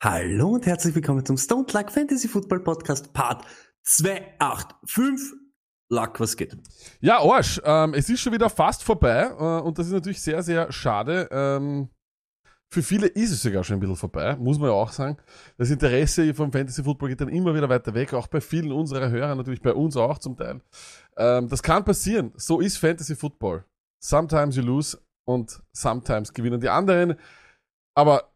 Hallo und herzlich willkommen zum Stone Luck Fantasy Football Podcast Part 285. Luck, was geht? Ja, Arsch, ähm, es ist schon wieder fast vorbei äh, und das ist natürlich sehr, sehr schade. Ähm, für viele ist es sogar schon ein bisschen vorbei, muss man ja auch sagen. Das Interesse vom Fantasy Football geht dann immer wieder weiter weg, auch bei vielen unserer Hörer, natürlich bei uns auch zum Teil. Ähm, das kann passieren. So ist Fantasy Football. Sometimes you lose und sometimes gewinnen die anderen. Aber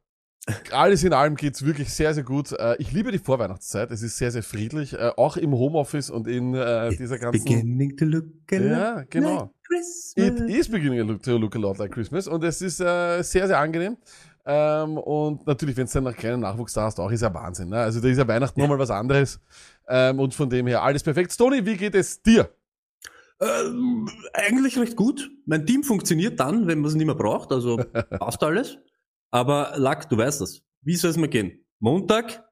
alles in allem geht's wirklich sehr, sehr gut. Äh, Ich liebe die Vorweihnachtszeit. Es ist sehr, sehr friedlich. äh, Auch im Homeoffice und in äh, dieser ganzen... Beginning to look a lot Ja, genau. like Christmas. It is beginning to look, a lot like Christmas und es ist äh, sehr, sehr angenehm. Ähm, und natürlich, wenn es dann noch keinen Nachwuchs da hast, auch ist ja Wahnsinn. Ne? Also da ist ja Weihnachten nochmal was anderes. Ähm, und von dem her alles perfekt. Stony, wie geht es dir? Ähm, eigentlich recht gut. Mein Team funktioniert dann, wenn man es nicht mehr braucht, also passt alles. Aber Luck, du weißt das. Wie soll es mir gehen? Montag,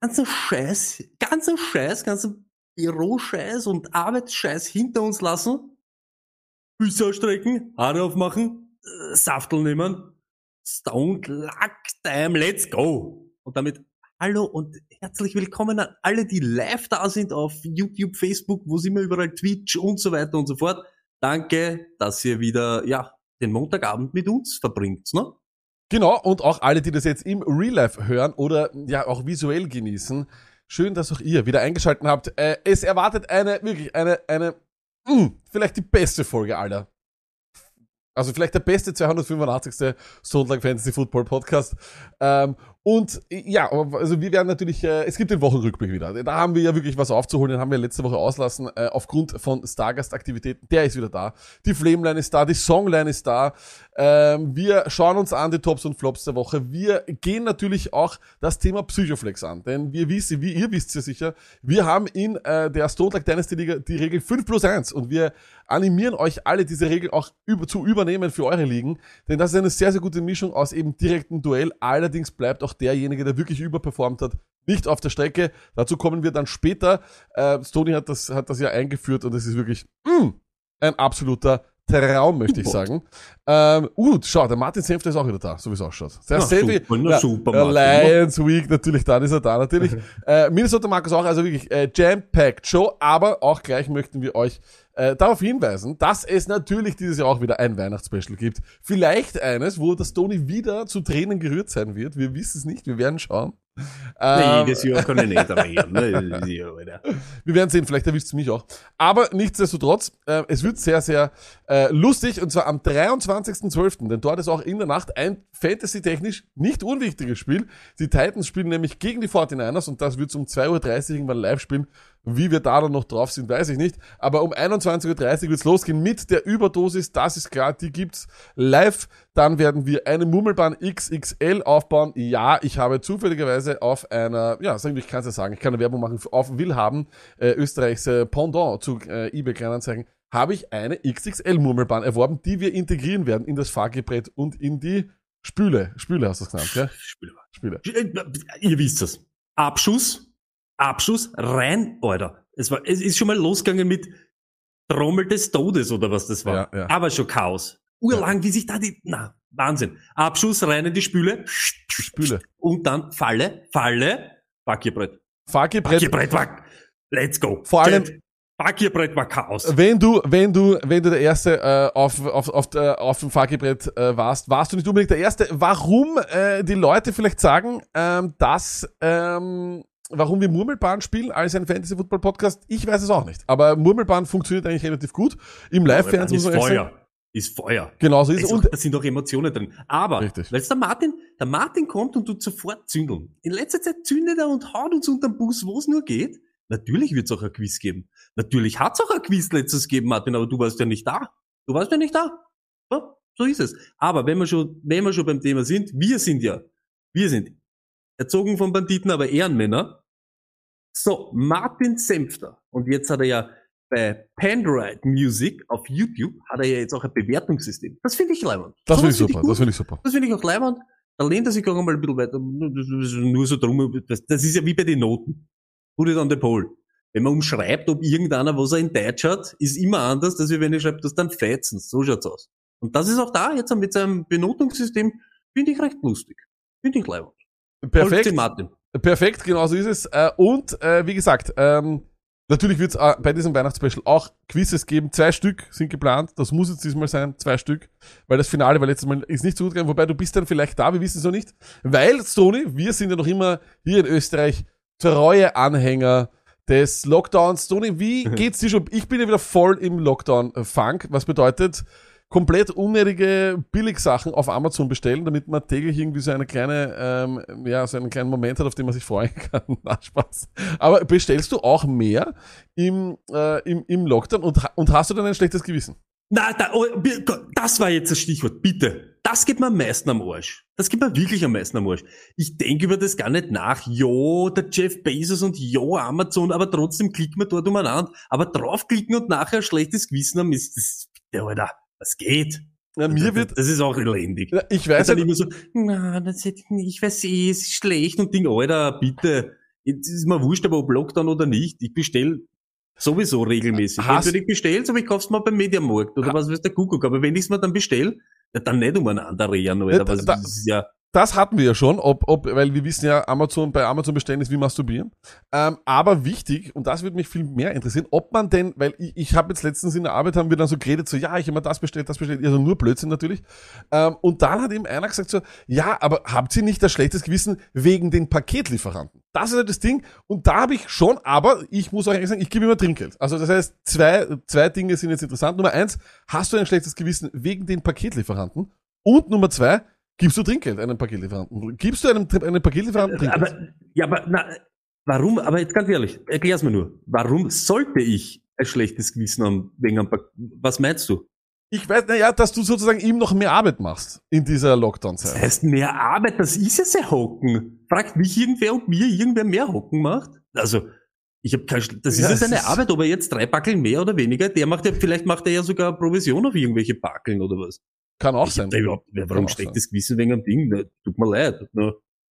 ganzer Scheiß, ganzer Scheiß, ganzer Büroscheiß und Arbeitsscheiß hinter uns lassen. Füße ausstrecken, Haare aufmachen, äh, Saftel nehmen. Stone Luck Time, let's go! Und damit hallo und herzlich willkommen an alle, die live da sind auf YouTube, Facebook, wo sind wir überall, Twitch und so weiter und so fort. Danke, dass ihr wieder, ja, den Montagabend mit uns verbringt, ne? Genau, und auch alle, die das jetzt im Real Life hören oder ja auch visuell genießen. Schön, dass auch ihr wieder eingeschaltet habt. Äh, es erwartet eine, wirklich eine, eine, mh, vielleicht die beste Folge aller. Also vielleicht der beste 285. Stone Fantasy Football Podcast. Ähm, und ja, also wir werden natürlich, äh, es gibt den Wochenrückblick wieder. Da haben wir ja wirklich was aufzuholen, den haben wir letzte Woche auslassen, äh, aufgrund von Stargast-Aktivitäten. Der ist wieder da. Die Flameline ist da, die Songline ist da. Ähm, wir schauen uns an die Tops und Flops der Woche. Wir gehen natürlich auch das Thema Psychoflex an, denn wir wissen, wie ihr wisst ja sicher, wir haben in äh, der Stone Luck Dynasty Liga die Regel 5 plus 1 und wir animieren euch alle, diese Regel auch über, zu übernehmen für eure Ligen, denn das ist eine sehr, sehr gute Mischung aus eben direktem Duell. Allerdings bleibt auch derjenige, der wirklich überperformt hat, nicht auf der Strecke. Dazu kommen wir dann später. Äh, Stony hat das, hat das ja eingeführt und es ist wirklich mh, ein absoluter Traum, möchte ich sagen. Ähm, uh, schau, der Martin Senfter ist auch wieder da, so wie es ausschaut. Der Na, Selfie, super, na, super, Martin. Lions Week, natürlich, dann ist er da, natürlich. äh, Minnesota Markus auch, also wirklich äh, jam-packed Show, aber auch gleich möchten wir euch äh, darauf hinweisen, dass es natürlich dieses Jahr auch wieder ein Weihnachtsspecial gibt. Vielleicht eines, wo das Tony wieder zu Tränen gerührt sein wird. Wir wissen es nicht, wir werden schauen. Ähm, jedes Jahr kann ich nicht reden, ne? Wir werden sehen, vielleicht erwischt es mich auch. Aber nichtsdestotrotz, äh, es wird sehr, sehr äh, lustig und zwar am 23.12., denn dort ist auch in der Nacht ein fantasy-technisch nicht unwichtiges Spiel. Die Titans spielen nämlich gegen die 49ers und das wird um 2.30 Uhr irgendwann live spielen. Wie wir da dann noch drauf sind, weiß ich nicht. Aber um 21.30 Uhr wird's losgehen mit der Überdosis, das ist klar, die gibt's live. Dann werden wir eine Mummelbahn XXL aufbauen. Ja, ich habe zufälligerweise auf einer, ja, sag ich, ich kann es ja sagen, ich kann eine Werbung machen, auf Willhaben, äh, Österreichs äh, Pendant zu äh, eBay Kleinanzeigen, habe ich eine XXL Murmelbahn erworben, die wir integrieren werden in das Fahrgebrett und in die Spüle. Spüle hast du es genannt, ja? Spiel mal. Spüle. Ihr wisst es. Abschuss, Abschuss, rein, Alter. Es war, es ist schon mal losgegangen mit Trommel des Todes oder was das war. Ja, ja. Aber schon Chaos. Urlang, wie sich da die, na, Wahnsinn. Abschuss, rein in die Spüle. Spüle. Und dann Falle, Falle, Backierbrett. Fahrgebrett. Backierbrett war, let's go. Vor allem- Backierbrett war Chaos. Wenn du, wenn du, wenn du der Erste äh, auf, auf, auf, der, auf dem Fahrgebrett äh, warst, warst du nicht unbedingt der Erste. Warum äh, die Leute vielleicht sagen, ähm, dass ähm, warum wir Murmelbahn spielen als ein Fantasy Football Podcast, ich weiß es auch nicht. Aber Murmelbahn funktioniert eigentlich relativ gut. Im Live-Fernsehen ist muss man ehrlich sagen. Feuer. Ist Feuer. Genau so ist Es Und da sind auch Emotionen drin. Aber, Richtig. weil der Martin, der Martin kommt und tut sofort zündeln. In letzter Zeit zündet er und haut uns unter den Bus, wo es nur geht. Natürlich wird es auch ein Quiz geben. Natürlich hat es auch ein Quiz letztes gegeben, Martin, aber du warst ja nicht da. Du warst ja nicht da. So, So ist es. Aber wenn wir schon, wenn wir schon beim Thema sind, wir sind ja, wir sind erzogen von Banditen, aber Ehrenmänner. So, Martin Senfter. Und jetzt hat er ja bei Pandroid Music auf YouTube hat er ja jetzt auch ein Bewertungssystem. Das finde ich leibend. Das finde ich super, gut. das finde ich super. Das finde ich auch leibend. Da lehnt er sich auch mal ein bisschen weiter. Das ist nur so drum. Das, das ist ja wie bei den Noten. Put it on the pole. Wenn man umschreibt, ob irgendeiner, was er in Deutsch hat, ist immer anders, als wenn er schreibt, das dann Feizen. So schaut's aus. Und das ist auch da jetzt mit seinem Benotungssystem, finde ich recht lustig. Finde ich leibend. Perfekt. Martin. Perfekt, genau so ist es. Äh, Und äh, wie gesagt, ähm, natürlich wird es bei diesem Weihnachtsspecial auch Quizzes geben. Zwei Stück sind geplant. Das muss jetzt diesmal sein, zwei Stück. Weil das Finale war letztes Mal ist nicht so gut gegangen. Wobei du bist dann vielleicht da, wir wissen es noch nicht. Weil, Sony, wir sind ja noch immer hier in Österreich treue Anhänger des Lockdowns. Sony, wie geht's dir schon? Ich bin ja wieder voll im Lockdown-Funk, was bedeutet, komplett unnötige Billigsachen auf Amazon bestellen, damit man täglich irgendwie so eine kleine, ähm, ja, so einen kleinen Moment hat, auf den man sich freuen kann. Na, Spaß. Aber bestellst du auch mehr im, äh, im, im Lockdown und, und hast du dann ein schlechtes Gewissen? Na, da, oh, das war jetzt das Stichwort. Bitte. Das geht mir am meisten am Arsch. Das geht mir wirklich am meisten am Arsch. Ich denke über das gar nicht nach. Jo, der Jeff Bezos und jo, Amazon, aber trotzdem klicken wir dort umeinander. Aber draufklicken und nachher ein schlechtes Gewissen haben, ist das, der Alter, was geht? Ja, mir wird, das ist auch elendig. ja, ich Weiß dann ja, immer so, na, das hätte ich nicht, ich weiß eh, es ist schlecht und Ding, Alter, bitte. Jetzt ist mir wurscht, aber ob Lockdown oder nicht. Ich bestell sowieso regelmäßig. Hast- Entweder ich bestell's, aber ich kauf's mal beim Mediamarkt oder was weiß der Kuckuck. Aber wenn ich's mir dann bestell, ja, dann nicht umeinander reden, Alter. Ja, Was, da- das ist ja, das hatten wir ja schon, ob, ob, weil wir wissen ja, Amazon, bei Amazon bestellen ist wie masturbieren. Ähm, aber wichtig, und das würde mich viel mehr interessieren, ob man denn, weil ich, ich habe jetzt letztens in der Arbeit, haben wir dann so geredet, so, ja, ich habe mir das bestellt, das bestellt, also nur Blödsinn natürlich. Ähm, und dann hat eben einer gesagt so, ja, aber habt ihr nicht das schlechtes Gewissen wegen den Paketlieferanten? Das ist halt das Ding. Und da habe ich schon, aber ich muss auch ehrlich sagen, ich gebe immer Trinkgeld. Also das heißt, zwei, zwei Dinge sind jetzt interessant. Nummer eins, hast du ein schlechtes Gewissen wegen den Paketlieferanten? Und Nummer zwei, Gibst du Trinkgeld einem Paketlieferanten? Gibst du einem, einem Paketlieferanten Trinkgeld? aber, ja, aber, na, warum, aber jetzt ganz ehrlich, erklär's mir nur. Warum sollte ich ein schlechtes Gewissen haben wegen einem Pak Was meinst du? ich weiß, naja, dass du sozusagen ihm noch mehr Arbeit machst in dieser Das Lockdown-Zeit. heißt, mehr Arbeit, das ist ja sehr hocken. Fragt mich irgendwer, ob mir irgendwer mehr hocken macht? Also, ich habe kein, Schl- das Ja, ist ja seine Arbeit, ob er jetzt drei Backeln mehr oder weniger, der macht ja, vielleicht macht er ja sogar Provision auf irgendwelche Backeln oder was. Kann auch ich sein. überhaupt, warum steckt das Gewissen wegen einem Ding? Ne, Tut mir leid.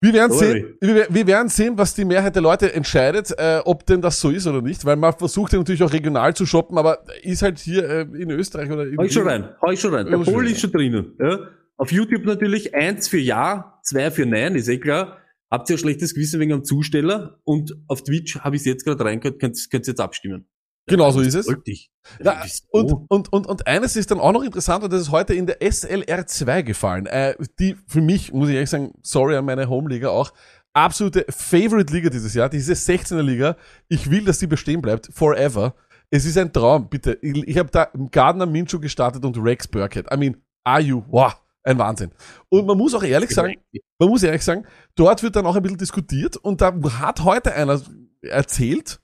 Wir werden sehen, wir, wir werden sehen, was die Mehrheit der Leute entscheidet, äh, ob denn das so ist oder nicht, weil man versucht ja natürlich auch regional zu shoppen, aber ist halt hier äh, in Österreich oder in Hau ich schon rein, hau ich schon rein. Der Poll ist schon drinnen. Ja. Auf YouTube natürlich eins für Ja, zwei für Nein, ist eh klar. Habt ihr ein schlechtes Gewissen wegen einem Zusteller? Und auf Twitch habe ich jetzt gerade reingehört, könnt ihr jetzt abstimmen. Genau so ist es. Wollte ich. Ja, und, und, und, und eines ist dann auch noch interessant, und das ist heute in der SLR2 gefallen, äh, die für mich, muss ich ehrlich sagen, sorry an meine Home-Liga auch, absolute Favorite-Liga dieses Jahr, diese 16er Liga. Ich will, dass die bestehen bleibt, forever. Es ist ein Traum, bitte. Ich, ich habe da Gardner Minshew gestartet und Rex Burkhead. I mean, are you? Wow, ein Wahnsinn. Und man muss auch ehrlich sagen, man muss ehrlich sagen, dort wird dann auch ein bisschen diskutiert und da hat heute einer erzählt,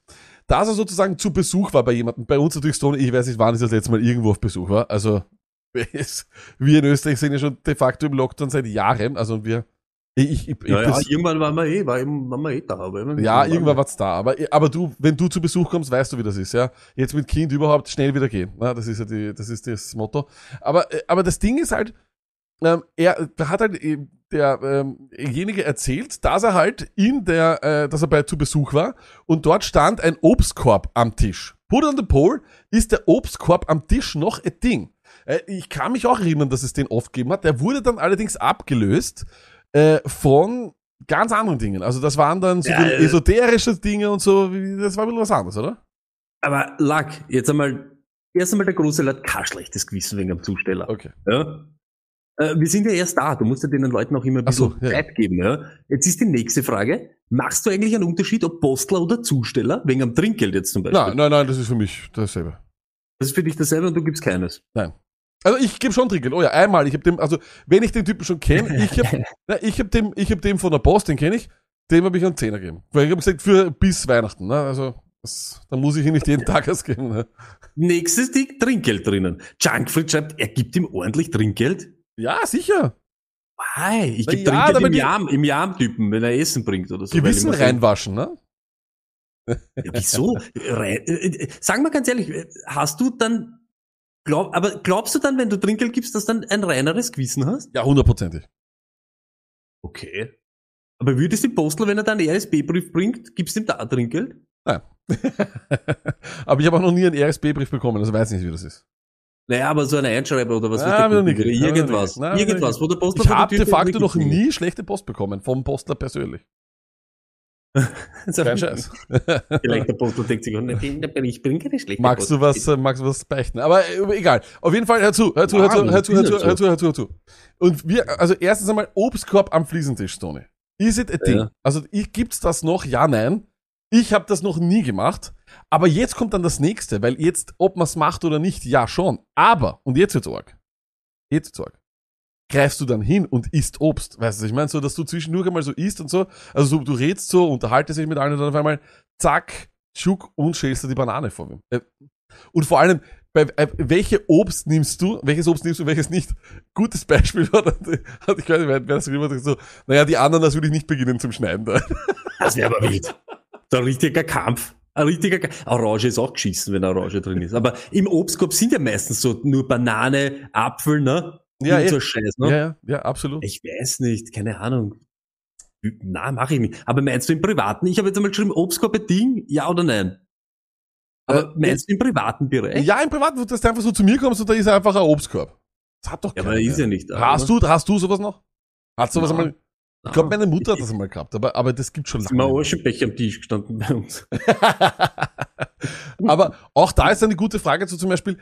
dass er sozusagen zu Besuch war bei jemandem. Bei uns natürlich Stone, ich weiß nicht, wann ich das letzte Mal irgendwo auf Besuch war. Also es- wir in Österreich sind ja schon de facto im Lockdown seit Jahren. Also wir, ich, ich, ich, Ja, ja, irgendwann waren wir eh, war eben, waren wir eh da. Aber irgendwann- ja, irgendwann war's da. Aber, aber du, wenn du zu Besuch kommst, weißt du, wie das ist, ja. Jetzt mit Kind überhaupt schnell wieder gehen. Na, das ist ja die, das ist das Motto. Aber, äh, aber das Ding ist halt, ähm, er hat halt äh, ähm, derjenige erzählt, dass er halt in der, äh, dass er bei zu Besuch war und dort stand ein Obstkorb am Tisch. Put on the pole ist der Obstkorb am Tisch noch ein Ding. Äh, ich kann mich auch erinnern, dass es den oft gegeben hat. Der wurde dann allerdings abgelöst äh, von ganz anderen Dingen. Also das waren dann so Ja, äh, esoterische Dinge und so. Das war ein bisschen was anderes, oder? Aber Lack, jetzt einmal, erst einmal der große Leute kein schlechtes Gewissen wegen am Zusteller. Okay. Ja? Äh, wir sind ja erst da, du musst ja den Leuten auch immer ein so, bisschen ja, ja. Zeit geben. Ja? Jetzt ist die nächste Frage, machst du eigentlich einen Unterschied, ob Postler oder Zusteller, wegen am Trinkgeld jetzt zum Beispiel? Nein, nein, nein, das ist für mich dasselbe. Das ist für dich dasselbe und du gibst keines. Nein. Also ich gebe schon Trinkgeld. Oh ja, einmal. Ich habe dem, also wenn ich den Typen schon kenne, ich habe ich hab dem, ich hab dem von der Post, den kenne ich, dem habe ich einen Zehner gegeben. Weil ich habe gesagt, für bis Weihnachten. Ne? Also Das, da muss ich ihm nicht jeden Tag ausgeben. Ne? Nächstes Ding, Trinkgeld drinnen. Junkfried schreibt, er gibt ihm ordentlich Trinkgeld. Ja, sicher. Why? Ich gebe ja, Trinkgeld im Jam, im Jam-Typen, wenn er Essen bringt oder so. Gewissen reinwaschen, ne? Ja, wieso? Äh, äh, sag mal ganz ehrlich, äh, hast du dann, glaub, aber glaubst du dann, wenn du Trinkgeld gibst, dass du dann ein reineres Gewissen hast? Ja, hundertprozentig. Okay. Aber würdest du dem Postler, wenn er dann einen RSB-Brief bringt, gibst du ihm da Trinkgeld? Nein. aber ich habe auch noch nie einen RSB-Brief bekommen, also weiß nicht, wie das ist. Naja, aber so ein Einschreiber oder was Nein, noch nie Irgendwas. Nein, Irgendwas, wo der Postler Ich habe de facto noch nie schlechte Post bekommen, vom Postler persönlich. Kein Scheiß. Vielleicht der Postler denkt sich, oh, ich bringe keine schlechte Magst du Post. was, äh, magst du was beichten? Aber äh, egal. Auf jeden Fall, hör zu, hör zu, hör zu, hör zu, hör zu, hör zu, hör zu, hör zu. Und wir, also erstens einmal Obstkorb am Fliesentisch, Tony. Is it a thing? Ja. Also ich, gibt's das noch? Ja, nein. Ich habe das noch nie gemacht. Aber jetzt kommt dann das nächste, weil jetzt, ob man's macht oder nicht, ja schon. Aber, und jetzt wird's arg. Jetzt wird's arg. Greifst du dann hin und isst Obst. Weißt du, ich meine so, dass du zwischendurch einmal so isst und so. Also so, du redst so, unterhaltest dich mit allen und dann auf einmal, zack, tschuck und schälst du die Banane vor ihm. Äh, Und vor allem, bei, äh, welche Obst nimmst du, welches Obst nimmst du, welches nicht? Gutes Beispiel war, dann- hat ich weiß nicht, wer das geschrieben hat, so, naja, die anderen, das würde ich nicht beginnen zum Schneiden. Da. Das wäre aber wild. So ein richtiger Kampf. Ein richtiger Ka Orange ist auch geschissen, wenn Orange drin ist. Aber im Obstkorb sind ja meistens so nur Banane, Apfel, ne? Ja, Und eh. so Scheiß, ne? Ja, ja, ja, absolut. Ich weiß nicht, keine Ahnung. Na, mache ich nicht. Aber meinst du im Privaten? Ich habe jetzt einmal geschrieben, Obstkorb Ding, ja oder nein? Aber Äh, meinst du im privaten Bereich? Ja, im Privaten, dass du einfach so zu mir kommst und da ist einfach ein Obstkorb. Das hat doch Ja, keiner. aber ist ja nicht da. Hast oder? du, hast du sowas noch? Hast du sowas einmal? Ich glaube, meine Mutter hat das einmal gehabt, aber, aber das gibt schon Ist immer lange. Aschenbecher am Tisch gestanden bei uns. aber auch da ist eine gute Frage zu zum Beispiel,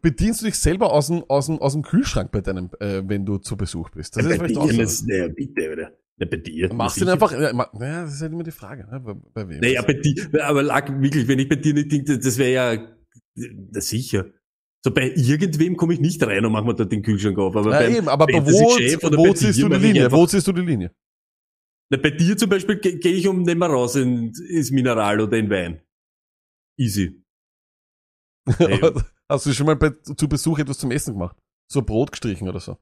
bedienst du dich selber aus dem, aus dem, aus dem Kühlschrank bei deinem, äh, wenn du zu Besuch bist? Das ist bei vielleicht dir, auch so. naja, bitte, oder? Ja, bei dir. Machst du einfach, ja, naja, das ist halt immer die Frage, ne? bei, bei wem. Naja, bei dir, aber lag wirklich, wenn ich bei dir nicht denke, das wäre ja, na sicher. So bei irgendwem komme ich nicht rein und mache mir dort den Kühlschrank auf. Aber ja, beim, eben, aber beim wo, Chef oder wo bei ziehst dir du die Linie? Wo ziehst du die Linie? na, bei dir zum Beispiel gehe geh ich um nicht mehr raus in, ins Mineral oder in Wein. Easy. Hast du schon mal bei, zu Besuch etwas zum Essen gemacht? So Brot gestrichen oder so?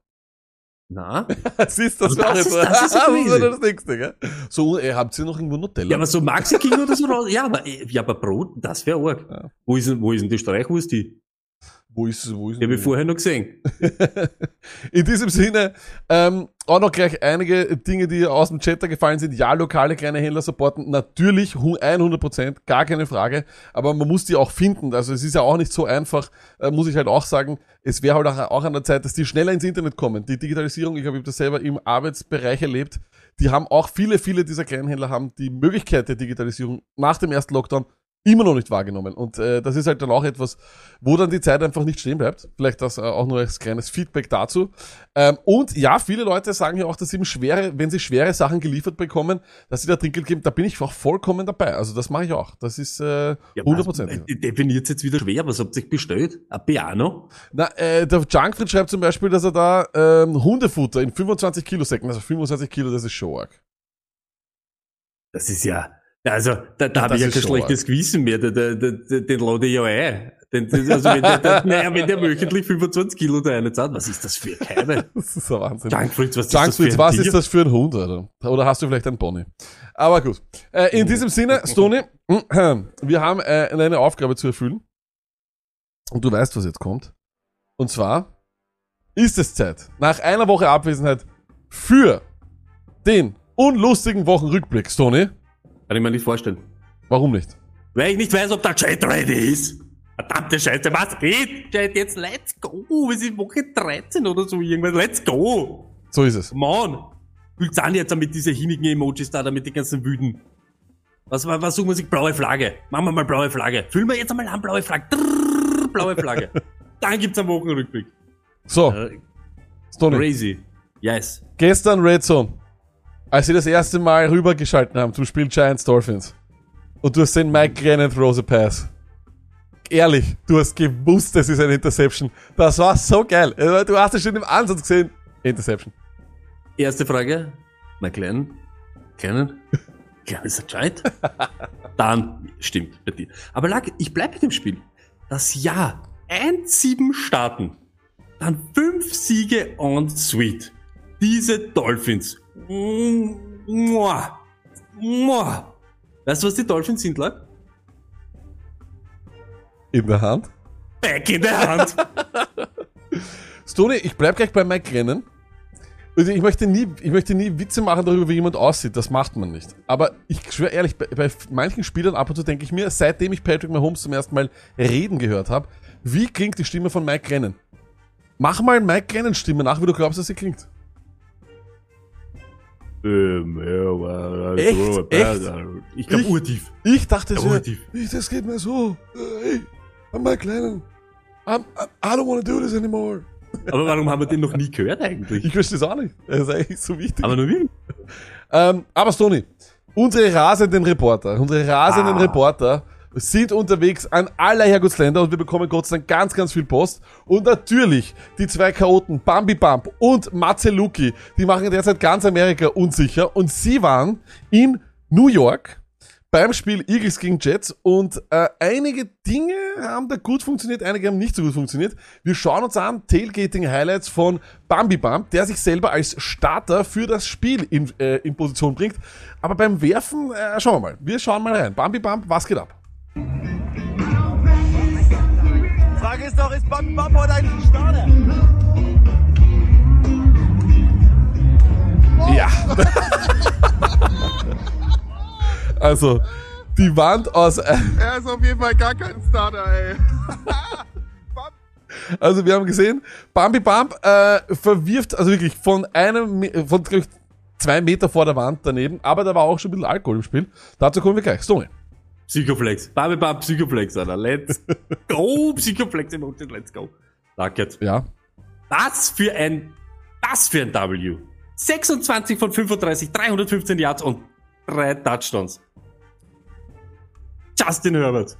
Na? Siehst du, das, Also das ist- das ist das nächste, gell? So, äh, habt ihr noch irgendwo Nutella? Ja, aber so Maxi King oder so raus. Ja, aber, äh, ja, aber Brot, das wäre arg. Ja. Wo ist denn, wo ist denn die Streichwurst? Die, wo ist, wo ist die habe ich vorher noch gesehen. In diesem Sinne, ähm, auch noch gleich einige Dinge, die aus dem Chat da gefallen sind. Ja, lokale kleine Händler supporten. Natürlich, hu- 100%, gar keine Frage. Aber man muss die auch finden. Also es ist ja auch nicht so einfach, äh, muss ich halt auch sagen. Es wäre halt auch, auch an der Zeit, dass die schneller ins Internet kommen. Die Digitalisierung, ich habe das selber im Arbeitsbereich erlebt. Die haben auch viele, viele dieser kleinen Händler haben die Möglichkeit der Digitalisierung nach dem ersten Lockdown immer noch nicht wahrgenommen. Und äh, das ist halt dann auch etwas, wo dann die Zeit einfach nicht stehen bleibt. Vielleicht das äh, auch nur als kleines Feedback dazu. Ähm, und ja, viele Leute sagen ja auch, dass sie eben schwere, wenn sie schwere Sachen geliefert bekommen, dass sie da Trinkgeld geben. Da bin ich auch vollkommen dabei. Also das mache ich auch. Das ist äh, Ja, 100%. was- Definiert jetzt wieder schwer. Was habt ihr bestellt? Ein Piano? Na, äh, der Junkfried schreibt zum Beispiel, dass er da ähm, Hundefutter in 25 Kilo Säcken, also 25 Kilo, das ist schon arg. Das ist ja, also, da, da habe ich ja kein schlechtes Gewissen mehr. Der, der, der, den lade ich ja ein. Den, also wenn der, der, naja, wenn der wöchentlich 25 Kilo da eine zahlt, was ist das für eine Keime? Das ist ein Wahnsinn. Junkfrieds, was ist das was ist das für ein Hund, Alter? Oder hast du vielleicht einen Pony? Aber gut. Äh, in diesem Sinne, Stony, wir haben äh, eine Aufgabe zu erfüllen. Und du weißt, was jetzt kommt. Und zwar ist es Zeit, nach einer Woche Abwesenheit für den unlustigen Wochenrückblick, Stony. Kann ich mir nicht vorstellen. Warum nicht? Weil ich nicht weiß, ob der Chat ready ist. Verdammte Scheiße, was geht? Chat, jetzt let's go. Wir sind Woche 13 oder so irgendwas. Let's go. So ist es. On. Fühlt's an jetzt mit diese hinigen Emojis da, da mit den ganzen Wüden. Was, was, was suchen wir sich? Blaue Flagge. Machen wir mal blaue Flagge. Füllen wir jetzt einmal an, blaue Flagge. Drrrr, blaue Flagge. Dann gibt's einen Wochenrückblick. So, Äh, Stony. crazy. Yes. Gestern Red Zone, als sie das erste Mal rübergeschalten haben zum Spiel Giants Dolphins. Und du hast den Mike Glennon Throws a Pass. Ehrlich, du hast gewusst, das ist eine Interception. Das war so geil. Du hast es schon im Ansatz gesehen. Interception. Erste Frage. Mein Kleinen. Kleinen. Kleinen ist Giant. Dann stimmt bei dir. Aber lag, ich bleib mit dem Spiel. Das Jahr 1-7 starten, dann fünf Siege on Sweet. Diese Dolphins. Mua. Mua. Weißt du, was die Dolphins sind, lag? In der Hand. Back in der Hand. Stony, ich bleib gleich bei Mike Lennon. Also ich möchte nie, ich möchte nie Witze machen darüber, wie jemand aussieht. Das macht man nicht. Aber ich schwöre ehrlich, bei, bei manchen Spielern ab und zu denke ich mir, seitdem ich Patrick Mahomes zum ersten Mal reden gehört habe, wie klingt die Stimme von Mike Lennon? Mach mal Mike Lennon Stimme nach, wie du glaubst, dass sie klingt. Ähm, Echt? Echt? Ich glaube urtief. Ich dachte so, ich, das geht mir so. Hey, I'm Mike Lennon. I'm, I, don't want to do this anymore. Aber warum haben wir den noch nie gehört eigentlich? Ich verstehe es auch nicht. Das ist eigentlich so wichtig. Aber nur wir. Ähm, aber Stony, unsere rasenden Reporter, unsere rasenden Ah. Reporter sind unterwegs an aller Herrgottsländer und wir bekommen Gott sei Dank ganz, ganz viel Post. Und natürlich die zwei Chaoten, Bambi Bump und Matze Luki, die machen derzeit ganz Amerika unsicher und sie waren in New York beim Spiel Eagles gegen Jets und äh, einige Dinge haben da gut funktioniert, einige haben nicht so gut funktioniert. Wir schauen uns an Tailgating Highlights von Bambi Bump, der sich selber als Starter für das Spiel in, äh, in Position bringt. Aber beim Werfen, äh, schauen wir mal. Wir schauen mal rein. Bambi Bump, was geht ab? Frage ist doch, ist Bam Bam heute eigentlich ein Starter? Ja. also, die Wand aus... Äh, Er ist auf jeden Fall gar kein Starter, ey. Also wir haben gesehen, Bambi Bump äh, verwirft, also wirklich von einem, von zwei Meter vor der Wand daneben, aber da war auch schon ein bisschen Alkohol im Spiel. Dazu kommen wir gleich. Stone. Psychoflex. Babi Bab Psychoflex, Alter. Let's go. Psychoflex Emotion, let's go. Danke. Ja. Was für ein, was für ein W. 26 von 35, 315 Yards und drei Touchdowns. Justin Herbert.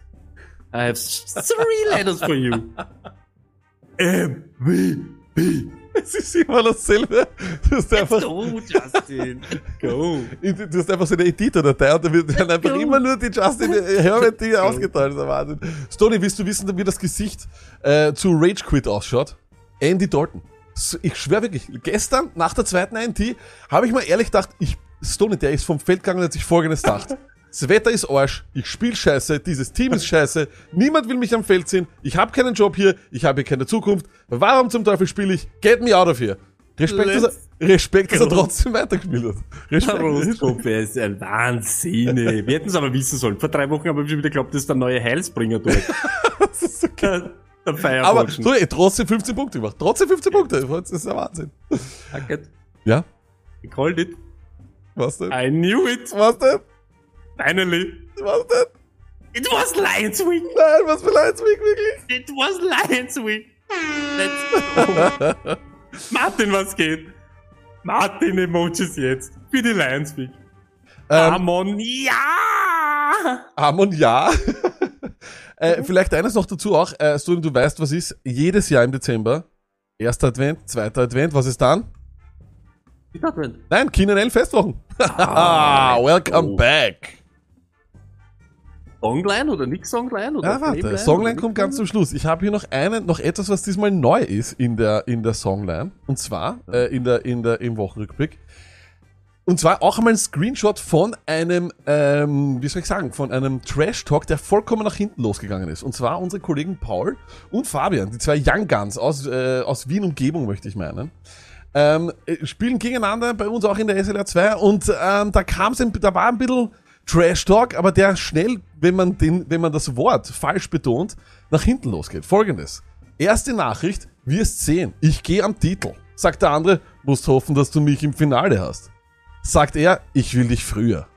I have three letters for you. MVP. Es ist immer dasselbe. Du hast einfach, Go, Justin. Go. du hast einfach so eine Editor-Datei und da wird dann einfach Go. immer nur die Justin Herbert Dinge ausgeteilt. Das ist Wahnsinn. Stony, willst du wissen, wie das Gesicht äh, zu Rage Quit ausschaut? Andy Dalton. Ich schwöre wirklich, gestern nach der zweiten INT habe ich mal ehrlich gedacht, ich, Stony, der ist vom Feld gegangen und hat sich folgendes gedacht. Das Wetter ist Arsch, ich spiele scheiße, dieses Team ist scheiße, niemand will mich am Feld sehen, ich habe keinen Job hier, ich habe hier keine Zukunft, warum zum Teufel spiele ich? Get me out of here. Respekt, dass er, Respekt, dass er trotzdem weitergespielt hat. Respekt. Rostgruppe ist ein Wahnsinn. ey. Wir hätten es aber wissen sollen. Vor drei Wochen habe ich schon wieder geglaubt, das ist der neue Heilsbringer dort. Das ist okay. der Firewatchen. Aber so, ey, trotzdem 15 Punkte gemacht. Trotzdem 15 Punkte. Das ist der Wahnsinn. Danke. Ja, I called it. was denn? I knew it. Was denn? Finally. Was denn? It was Lions Week. Nein, was für Lions Week, wirklich? It was Lions Week. Let's go. Martin, was geht? Martin Emojis jetzt. Für die Lions Week. Ähm, Amon, ja! Amon, ja. äh, vielleicht eines noch dazu auch. Äh, Studien, du weißt, was ist jedes Jahr im Dezember. Erster Advent, zweiter Advent, was ist dann? Nein, Kinenell Festwochen. Ah, welcome oh. back. Songline oder nix Songline? Oder Ja, warte, Songline kommt ganz zum Schluss. Ich habe hier noch einen, noch etwas, was diesmal neu ist in der, in der Songline. Und zwar, äh, in der, in der, im Wochenrückblick. Und zwar auch einmal ein Screenshot von einem, ähm, wie soll ich sagen, von einem Trash-Talk, der vollkommen nach hinten losgegangen ist. Und zwar unsere Kollegen Paul und Fabian, die zwei Young Guns aus, äh, aus Wien-Umgebung, möchte ich meinen. Ähm, äh, spielen gegeneinander bei uns auch in der SLR 2 und ähm, da kam's ein, da war ein bisschen Trash Talk, aber der schnell, wenn man den, wenn man das Wort falsch betont, nach hinten losgeht. Folgendes. Erste Nachricht, wirst sehen, ich gehe am Titel. Sagt der andere, musst hoffen, dass du mich im Finale hast. Sagt er, ich will dich früher.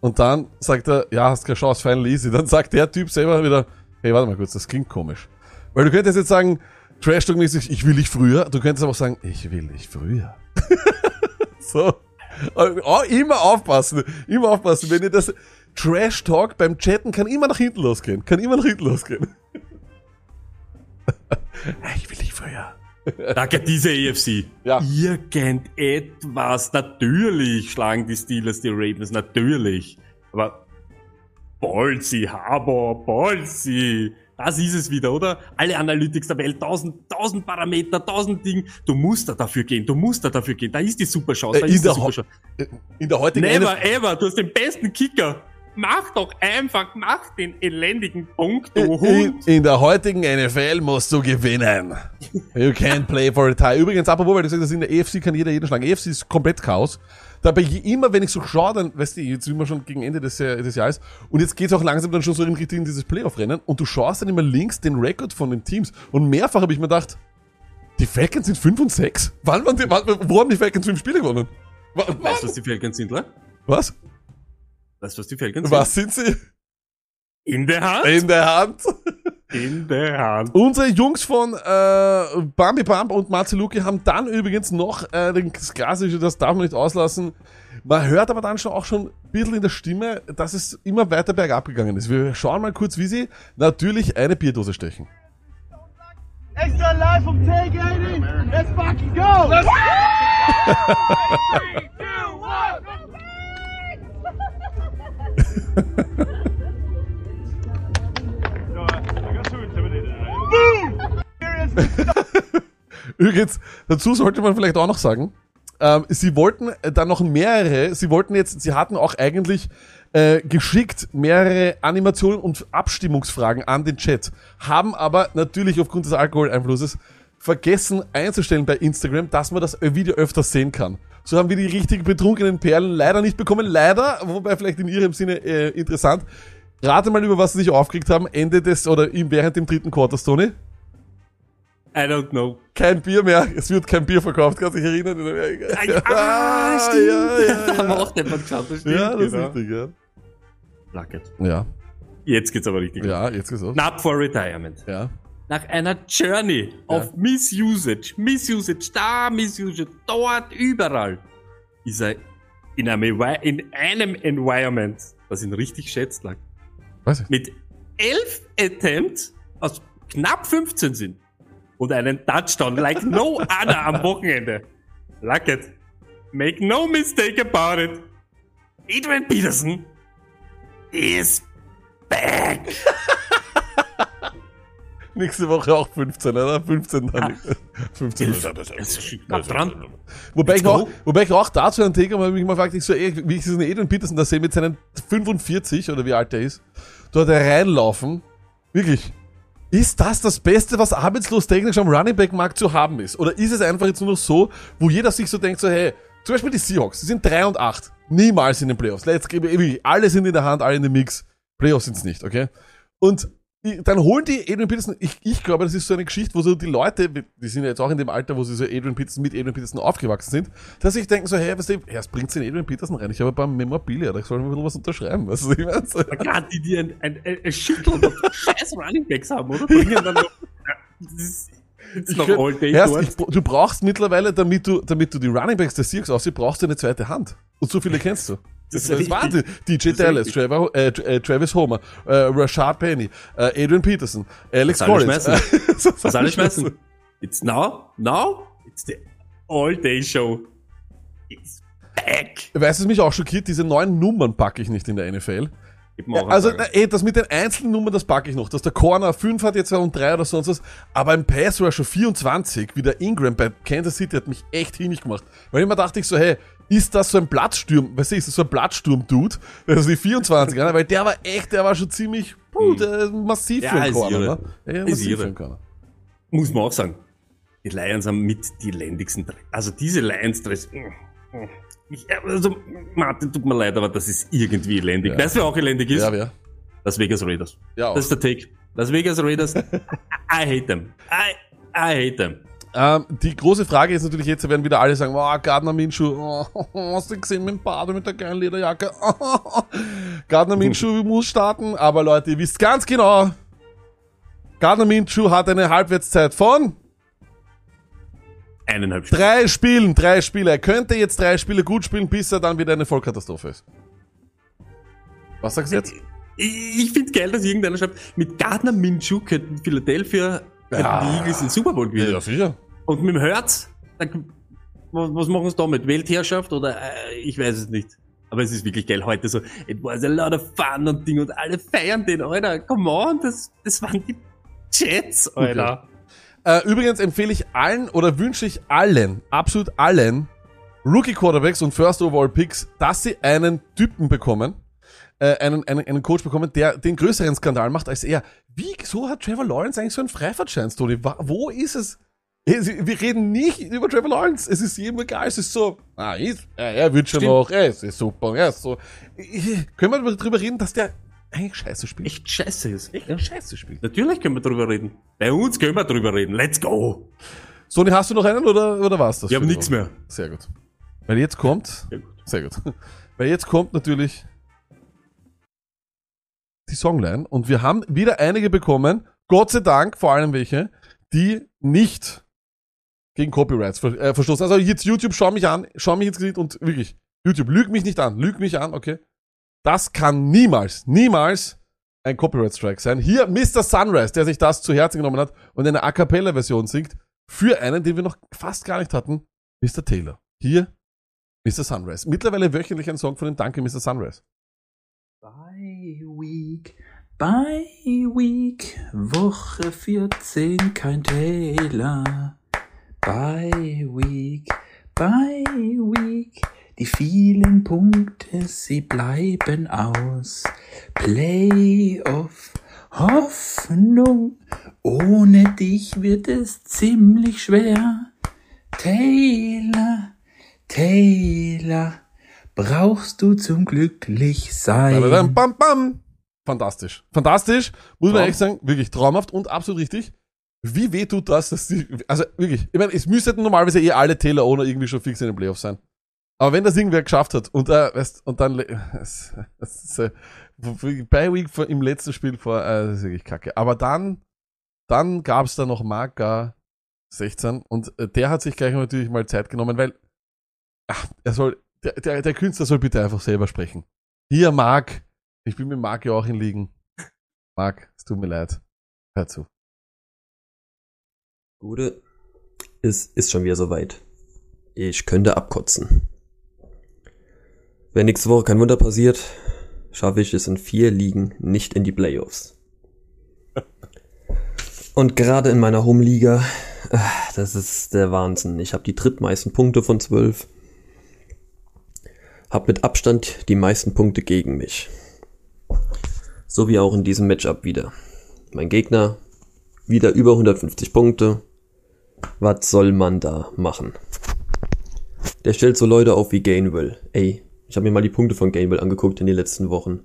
Und dann sagt er, ja, hast keine Chance, final easy. Dann sagt der Typ selber wieder, hey, warte mal kurz, das klingt komisch. Weil du könntest jetzt sagen, trash talk mäßig ich will dich früher. Du könntest aber auch sagen, ich will dich früher. so. Oh, immer aufpassen, immer aufpassen. Wenn ihr das Trash Talk beim Chatten kann immer nach hinten losgehen. Kann immer nach hinten losgehen. ich will dich früher. Danke, diese EFC. Ja. Irgendetwas. Natürlich schlagen die Steelers die Ravens. Natürlich. Aber Bolzi, Harbour, Bolzi. Das ist es wieder, oder? Alle Analytics der Welt, tausend, tausend Parameter, tausend Ding. Du musst da dafür gehen, du musst da dafür gehen. Da ist die Superchance, da Äh, in ist die Superchance. In der heutigen Never NFL ever, du hast den besten Kicker. Mach doch einfach, mach den elendigen Punkt, du in, Hund. in der heutigen NFL musst du gewinnen. You can't play for a tie. Übrigens, apropos, weil du gesagt hast, in der EFC kann jeder jeden schlagen. EFC ist komplett Chaos. Dabei je- immer, wenn ich so schaue, dann, weißt du, jetzt sind wir schon gegen Ende des, Jahr- des Jahres und jetzt geht's auch langsam dann schon so in Richtung in dieses Playoff-Rennen und du schaust dann immer links den Rekord von den Teams und mehrfach habe ich mir gedacht, die Falcons sind 5 und 6? Wann waren die, wann, wo haben die Falcons 5 Spiele gewonnen? Wa- Weißt du, was die Falcons sind, oder? Was? Weißt du, was die Falcons Was sind sie? sind? In der Hand? In der Hand. In der Hand. Unsere Jungs von äh, Bambi Bump und Marceluki haben dann übrigens noch äh, den- das Klassische, das darf man nicht auslassen. Man hört aber dann schon auch schon ein bisschen in der Stimme, dass es immer weiter bergab gegangen ist. Wir schauen mal kurz, wie sie natürlich eine Bierdose stechen. Extra live vom Tailgating. Let's fucking go. Let's Übrigens, dazu sollte man vielleicht auch noch sagen, ähm, sie wollten äh, dann noch mehrere, sie wollten jetzt, sie hatten auch eigentlich äh, geschickt mehrere Animationen und Abstimmungsfragen an den Chat, haben aber natürlich aufgrund des Alkoholeinflusses vergessen einzustellen bei Instagram, dass man das Video öfters sehen kann. So haben wir die richtig betrunkenen Perlen leider nicht bekommen. Leider, wobei vielleicht in ihrem Sinne äh, interessant. Rate mal, über was sie sich aufgeregt haben, Ende des oder während dem dritten Quarters, Tony. I don't know. Kein Bier mehr, es wird kein Bier verkauft, kannst du dich erinnern? In Amerika. Ah, stimmt. ja, ja, Da haben wir ja. auch jemand geschaut, das stimmt. Ja, das ist genau. richtig, ja. Lucket. Ja, Jetzt geht's aber richtig. ja, jetzt geht's los. Knapp vor Retirement. Ja. Nach einer Journey of Misusage, Misusage da, Misusage dort, überall, ist er in einem, in einem Environment, das ihn richtig schätzt, lag. Weiß ich. Mit elf Attempts aus knapp 15 sind und einen Touchdown like no other am Wochenende. Lucket. Make no mistake about it. Adrian Peterson is back. Nächste Woche auch 15, oder? 15 dann. 15. Knapp dran. Wobei ich, auch, wobei ich auch dazu einen Take habe, mich mal gefragt, ich so, ey, wie ich diesen Adrian Peterson da sehe mit seinen 45 oder wie alt er ist, dort reinlaufen. Wirklich. Ist das das Beste, was arbeitslos technisch am Running Back Markt zu haben ist? Oder ist es einfach jetzt nur noch so, wo jeder sich so denkt, so, hey, zum Beispiel die Seahawks, die sind 3 und 8. Niemals in den Playoffs. Let's give alle sind in der Hand, alle in dem Mix. Playoffs sind's nicht, okay? Und dann holen die Adrian Peterson, ich, ich glaube, das ist so eine Geschichte, wo so die Leute, die sind ja jetzt auch in dem Alter, wo sie so Adrian Peterson mit Adrian Peterson aufgewachsen sind, dass sich denken so, hey, was du, erst bringt's den Adrian Peterson rein, ich habe ein paar Memorabilia, da soll ich ein bisschen was unterschreiben, was ich meine. So, Gerade die, die ein, ein, ein, ein Shitload of scheiß Running Backs haben, oder? Bringen dann noch, das ist, noch Ich- all day Erst, ich, du brauchst mittlerweile, damit du, damit du die Running Backs der Seahawks aussiehst, brauchst du eine zweite Hand. Und so viele kennst du. Das, das ist. Wahnsinn. DJ Das Dallas. Trevor, äh, äh, Travis Homer, äh, Rashad Penny, äh, Adrian Peterson, Alex Collins. Was soll ich schmeißen? It's now, now, it's the all day show. It's back. Weißt du, was mich auch schockiert? Diese neuen Nummern packe ich nicht in der NFL. Ja, also, na, ey, das mit den einzelnen Nummern, das packe ich noch. Dass der Corner 5 hat jetzt und 3 oder sonst was. Aber ein Pass Rusher 24, wie der Ingram bei Kansas City, hat mich echt hinig gemacht. Weil immer dachte ich so, hey, ist das so ein Platzsturm, weißt du, ist das so ein Platzsturm-Dude? Also die 24, ne? weil der war echt, der war schon ziemlich, puh, der ist massiv Ja, für einen ist Corner, irre. ne? Ja, massiv für einen Corner. Muss man auch sagen. Die Lions haben mit die elendigsten, Dre- also diese Lions Dress. Ich, also, Martin, tut mir leid, aber das ist irgendwie elendig. Ja. Weißt du, wer auch elendig ist? Ja, wer? Las Vegas Raiders. Ja, auch. Das ist der Take. Las Vegas Raiders. I hate them. I, I hate them. Ähm, die große Frage ist natürlich jetzt, werden wieder alle sagen, oh, Gardner Minshew, oh, hast du gesehen mit dem Bade mit der geilen Lederjacke? Gardner Minshew muss starten, aber Leute, ihr wisst ganz genau, Gardner Minshew hat eine Halbwertszeit von Eineinhalb Stunden. drei Spielen, drei Spiele. Er könnte jetzt drei Spiele gut spielen, bis er dann wieder eine Vollkatastrophe ist. Was sagst du jetzt? Ich, ich finde geil, dass irgendeiner schreibt, mit Gardner Minshew könnten Philadelphia könnten Ja. die Eagles den Super Bowl gewinnen. sicher. Und mit dem Herz, dann, was, was machen sie damit? Weltherrschaft oder äh, ich weiß es nicht. Aber es ist wirklich geil. Heute so, it was a lot of fun und Ding und alle feiern den, Alter. Come on, das, das waren die Jets, Alter. Äh, übrigens empfehle ich allen oder wünsche ich allen, absolut allen Rookie Quarterbacks und First Overall Picks, dass sie einen Typen bekommen, äh, einen, einen, einen Coach bekommen, der den größeren Skandal macht als er. Wie, so hat Trevor Lawrence eigentlich so einen Freifahrtschein, Tony? Wo ist es? Es- Wir reden nicht über Trevor Lawrence. Es ist jedem egal. Es ist so, ah, ist, er, er wird schon Stimmt. noch, er ist super, er ist so. Ich, können wir darüber reden, dass der eigentlich scheiße spielt? Echt scheiße ist. Echt Ja. scheiße spielt. Natürlich können wir drüber reden. Bei uns können wir drüber reden. Let's go. Sony, hast du noch einen oder, oder war's das? Wir haben nichts mehr. Sehr gut. Weil jetzt kommt, Sehr gut. sehr gut. Weil jetzt kommt natürlich die Songline und wir haben wieder einige bekommen, Gott sei Dank, vor allem welche, die nicht gegen Copyrights ver äh, verstoßen. Also jetzt YouTube, schau mich an, schau mich ins Gesicht und wirklich, YouTube, lüg mich nicht an, lüg mich an, okay? Das kann niemals, niemals ein Copyright-Strike sein. Hier Mr. Sunrise, der sich das zu Herzen genommen hat und eine A Cappella-Version singt, für einen, den wir noch fast gar nicht hatten, Mr. Taylor. Hier Mr. Sunrise. Mittlerweile wöchentlich ein Song von dem Danke, Mr. Sunrise. Bye Week, Bye Week, Woche 14, kein Taylor. Bye Week, Bye Week, die vielen Punkte, sie bleiben aus. Playoff, Hoffnung, ohne dich wird es ziemlich schwer. Taylor, Taylor, brauchst du zum Glücklichsein. Badadam, Bam, bam. Fantastisch. Fantastisch. Muss man ehrlich sagen, wirklich traumhaft und absolut richtig. Wie weh tut das, dass die, also wirklich, ich meine, es müssten normalerweise eh alle Taylor Owner irgendwie schon fix in den Playoffs sein. Aber wenn das irgendwer geschafft hat und, äh, weißt, und dann, es, es, ist, äh, bei Week im letzten Spiel vor, äh, das ist wirklich kacke. Aber dann, dann gab's da noch Marka 16 und äh, der hat sich gleich natürlich mal Zeit genommen, weil, ach, er soll, der, der, der Künstler soll bitte einfach selber sprechen. Hier, Marc, ich bin mit Marc ja auch in Ligen. Marc, es tut mir leid. Hör zu. Gute, es ist schon wieder soweit. Ich könnte abkotzen. Wenn nächste Woche kein Wunder passiert, schaffe ich es in vier Ligen nicht in die Playoffs. Und gerade in meiner Home-Liga, äh, das ist der Wahnsinn. Ich habe die drittmeisten Punkte von zwölf. Hab mit Abstand die meisten Punkte gegen mich. So wie auch in diesem Matchup wieder. Mein Gegner wieder über 150 Punkte. Was soll man da machen? Der stellt so Leute auf wie Gainwell. Ey, ich habe mir mal die Punkte von Gainwell angeguckt in den letzten Wochen.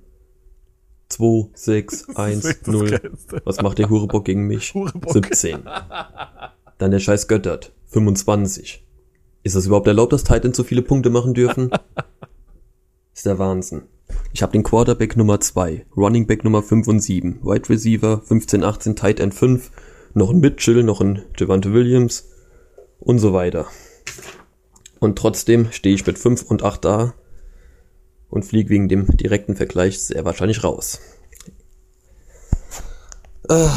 2, 6, 1, echt das 0. Geilste. Was macht der Hurebock gegen mich? Hurebock. 17. Dann der scheiß Göttert. 25. Ist das überhaupt erlaubt, dass Titans so viele Punkte machen dürfen? Ist der Wahnsinn. Ich habe den Quarterback Nummer 2, Running Back Nummer 5 und 7, Wide Receiver 15, 18, Tight End 5, noch ein Mitchell, noch ein Javante Williams und so weiter. Und trotzdem stehe ich mit 5 und 8 da und fliege wegen dem direkten Vergleich sehr wahrscheinlich raus. Ah,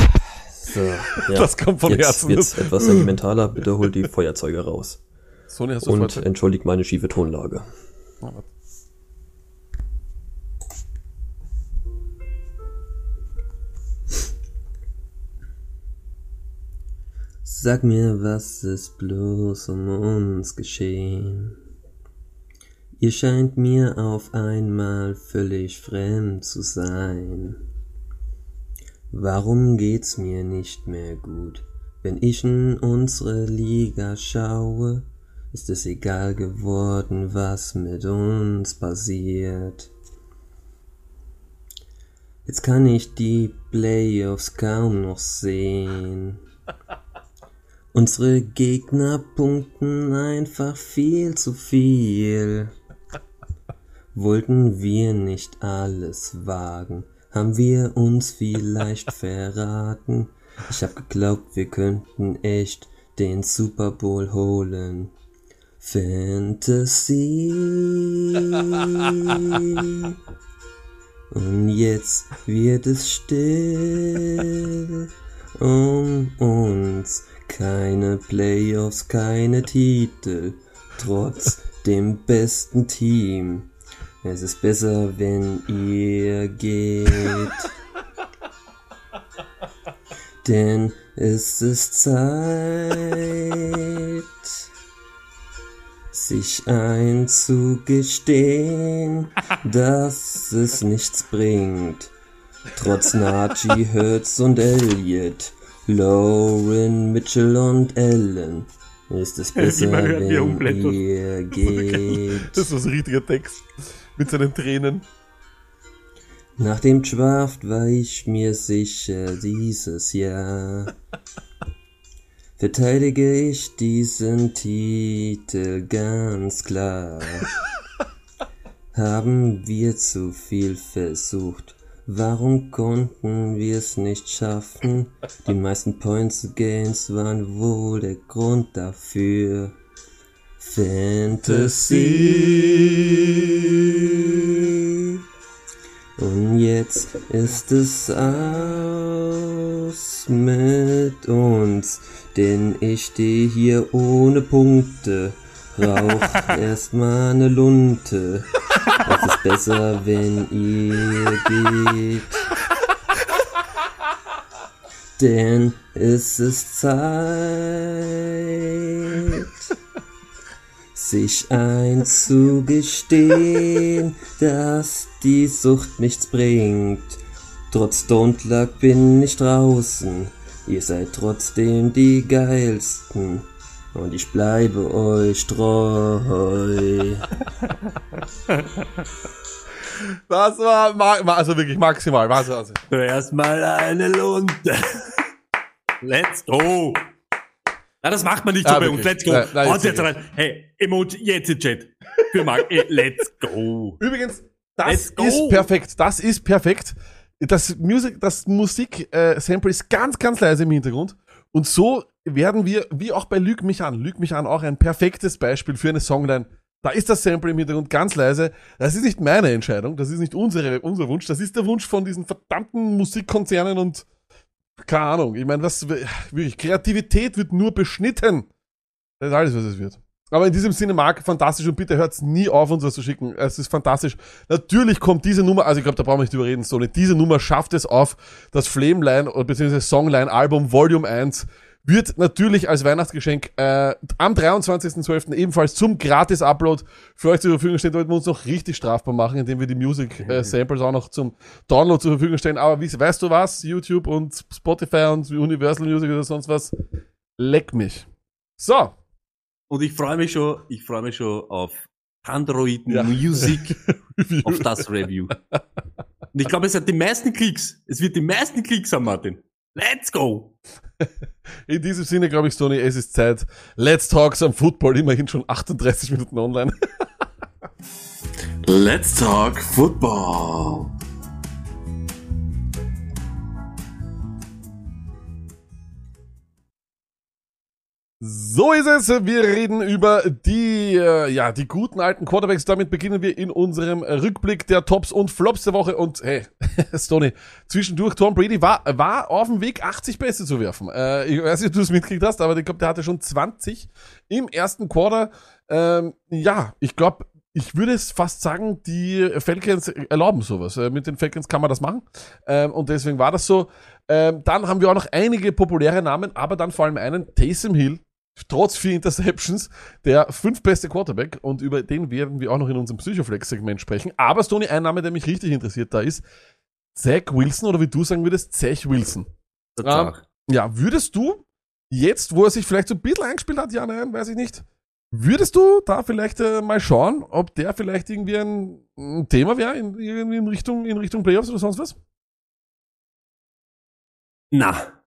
so, ja. Das kommt vom Jetzt Herzen. wird's etwas sentimentaler. Bitte holt die Feuerzeuge raus. Sony, hast du Und heute? entschuldigt meine schiefe Tonlage. Sag mir, was ist bloß um uns geschehen? Ihr scheint mir auf einmal völlig fremd zu sein. Warum geht's mir nicht mehr gut? Wenn ich in unsere Liga schaue, ist es egal geworden, was mit uns passiert. Jetzt kann ich die Playoffs kaum noch sehen. Unsere Gegner punkten einfach viel zu viel. Wollten wir nicht alles wagen? Haben wir uns vielleicht verraten? Ich hab geglaubt, wir könnten echt den Super Bowl holen. Fantasy. Und jetzt wird es still um uns. Keine Playoffs, keine Titel, trotz dem besten Team. Es ist besser, wenn ihr geht. Denn es ist Zeit, sich einzugestehen, dass es nichts bringt. Trotz Najee, Hurts und Elliot, Lauren, Mitchell und Ellen, ist es besser, hört, wenn ihr geht. Das ist ein richtiger Text. Mit seinen Tränen. Nach dem Draft war ich mir sicher, dieses Jahr verteidige ich diesen Titel ganz klar. Haben wir zu viel versucht? Warum konnten wir es nicht schaffen? Die meisten Points Gains waren wohl der Grund dafür. Fantasy. Und jetzt ist es aus mit uns, denn ich stehe hier ohne Punkte. Rauch erstmal ne Lunte. Es ist besser, wenn ihr geht. Denn es ist Zeit, sich einzugestehen, dass die Sucht nichts bringt. Trotz Don't Luck bin ich draußen, ihr seid trotzdem die geilsten. Und ich bleibe euch treu. Das war, ma- ma- also wirklich maximal. Also, also. Zuerst mal eine Lunte. Let's go. Na, das macht man nicht so Ja, bei uns. Let's go. Nein, nein, jetzt jetzt rein. Hey, Emoji, jetzt in Chat. Für Marc. Let's go. Übrigens, das go. ist perfekt. Das ist perfekt. Das Musik, das Musik-Sample ist ganz, ganz leise im Hintergrund. Und so werden wir, wie auch bei Lüg mich an, Lüg mich an auch ein perfektes Beispiel für eine Songline. Da ist das Sample im Hintergrund ganz leise. Das ist nicht meine Entscheidung, das ist nicht unsere, unser Wunsch, das ist der Wunsch von diesen verdammten Musikkonzernen und keine Ahnung. Ich meine, was wirklich, Kreativität wird nur beschnitten. Das ist alles, was es wird. Aber in diesem Sinne, Marc, fantastisch und bitte hört's nie auf, uns was zu schicken. Es ist fantastisch. Natürlich kommt diese Nummer, also ich glaube, da brauchen wir nicht drüber reden, Sony. Diese Nummer schafft es auf das Flameline beziehungsweise Songline Album Volume 1 wird natürlich als Weihnachtsgeschenk äh, am 23.12. ebenfalls zum Gratis-Upload für euch zur Verfügung stehen. Da wollten wir uns noch richtig strafbar machen, indem wir die Music-Samples auch noch zum Download zur Verfügung stellen. Aber wie, weißt du was? YouTube und Spotify und Universal Music oder sonst was, leck mich. So, Und ich freue mich schon, ich freue mich schon auf Android Ja. Music, auf das Review. Und ich glaube, es hat die meisten Klicks. Es wird die meisten Klicks haben, Martin. Let's go. In diesem Sinne glaube ich, Sony, es ist Zeit. Let's talk some Football. Immerhin schon 38 Minuten online. Let's talk football. So ist es. Wir reden über die, äh, ja, die guten alten Quarterbacks. Damit beginnen wir in unserem Rückblick der Tops und Flops der Woche. Und hey, Stoney, zwischendurch Tom Brady war, war auf dem Weg, 80 Pässe zu werfen. Äh, ich weiß nicht, ob du es mitgekriegt hast, aber ich glaube, der hatte schon 20 im ersten Quarter. Ähm, ja, ich glaube, ich würde es fast sagen, die Falcons erlauben sowas. Äh, mit den Falcons kann man das machen. Ähm, und deswegen war das so. Ähm, dann haben wir auch noch einige populäre Namen, aber dann vor allem einen, Taysom Hill, trotz vier Interceptions, der fünf beste Quarterback. Und über den werden wir auch noch in unserem Psychoflex-Segment sprechen. Aber Stoney, ein Name, der mich richtig interessiert, da ist Zach Wilson oder wie du sagen würdest, Zach Wilson. Ähm, ja, würdest du jetzt, wo er sich vielleicht so ein bisschen eingespielt hat, ja, nein, weiß ich nicht, würdest du da vielleicht äh, mal schauen, ob der vielleicht irgendwie ein, ein Thema wäre in, irgendwie in Richtung, in Richtung Playoffs oder sonst was? Na.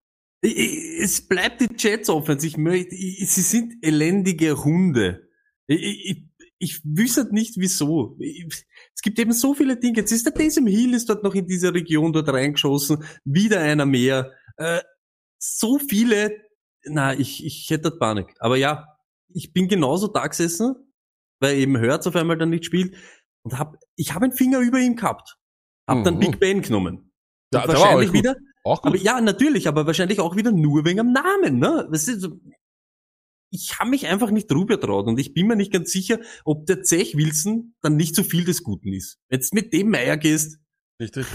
Es bleibt die Jets Offense. Ich möchte, sie sind elendige Hunde. Ich, ich, ich wüsste nicht wieso. Es gibt eben so viele Dinge. Jetzt ist der Taysom Hill ist dort noch in dieser Region dort reingeschossen. Wieder einer mehr. Äh, so viele. Na, ich, ich hätte dort Panik. Aber ja, ich bin genauso da gesessen, weil eben Hertz auf einmal dann nicht spielt und hab, ich habe einen Finger über ihm gehabt. Hab dann Mhm. Big Ben genommen. Ja, wahrscheinlich wieder, aber ja, natürlich, aber wahrscheinlich auch wieder nur wegen dem Namen, ne? Das ist ich habe mich einfach nicht drüber traut und ich bin mir nicht ganz sicher, ob der Zech Wilson dann nicht so viel des Guten ist. Wenn du mit dem Meier gehst, Richtig.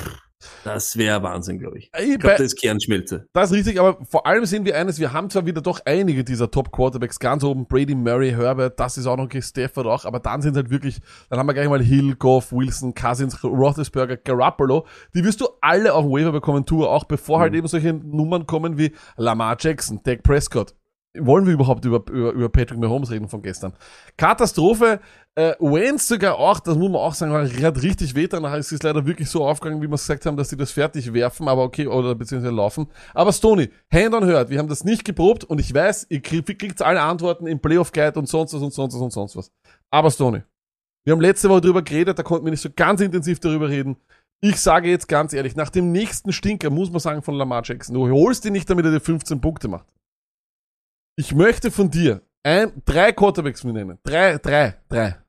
Das wäre Wahnsinn, glaube ich. Ich glaube, das ist Kernschmelze. Das ist richtig, aber vor allem sehen wir eines, wir haben zwar wieder doch einige dieser Top-Quarterbacks ganz oben, Brady, Murray, Herbert, das ist auch noch Stafford auch, aber dann sind halt wirklich, dann haben wir gleich mal Hill, Goff, Wilson, Cousins, Roethlisberger, Garoppolo, die wirst du alle auf dem Waiver bekommen, Tour, auch bevor halt eben solche Nummern kommen wie Lamar Jackson, Dak Prescott. Wollen wir überhaupt über, über, über Patrick Mahomes reden von gestern? Katastrophe, äh, Wentz sogar auch, das muss man auch sagen, hat richtig weh danach. Es ist leider wirklich so aufgegangen, wie wir es gesagt haben, dass sie das fertig werfen, aber okay, oder beziehungsweise laufen. Aber Stoney, Hand on hört, wir haben das nicht geprobt und ich weiß, ihr kriegt, kriegt alle Antworten im Playoff Guide und sonst was und sonst was und sonst was. Aber Stoney, wir haben letzte Woche drüber geredet, da konnten wir nicht so ganz intensiv darüber reden. Ich sage jetzt ganz ehrlich, nach dem nächsten Stinker muss man sagen von Lamar Jackson, du holst ihn nicht, damit er dir 15 Punkte macht. Ich möchte von dir ein, drei Quarterbacks mir nennen. Drei, drei, drei.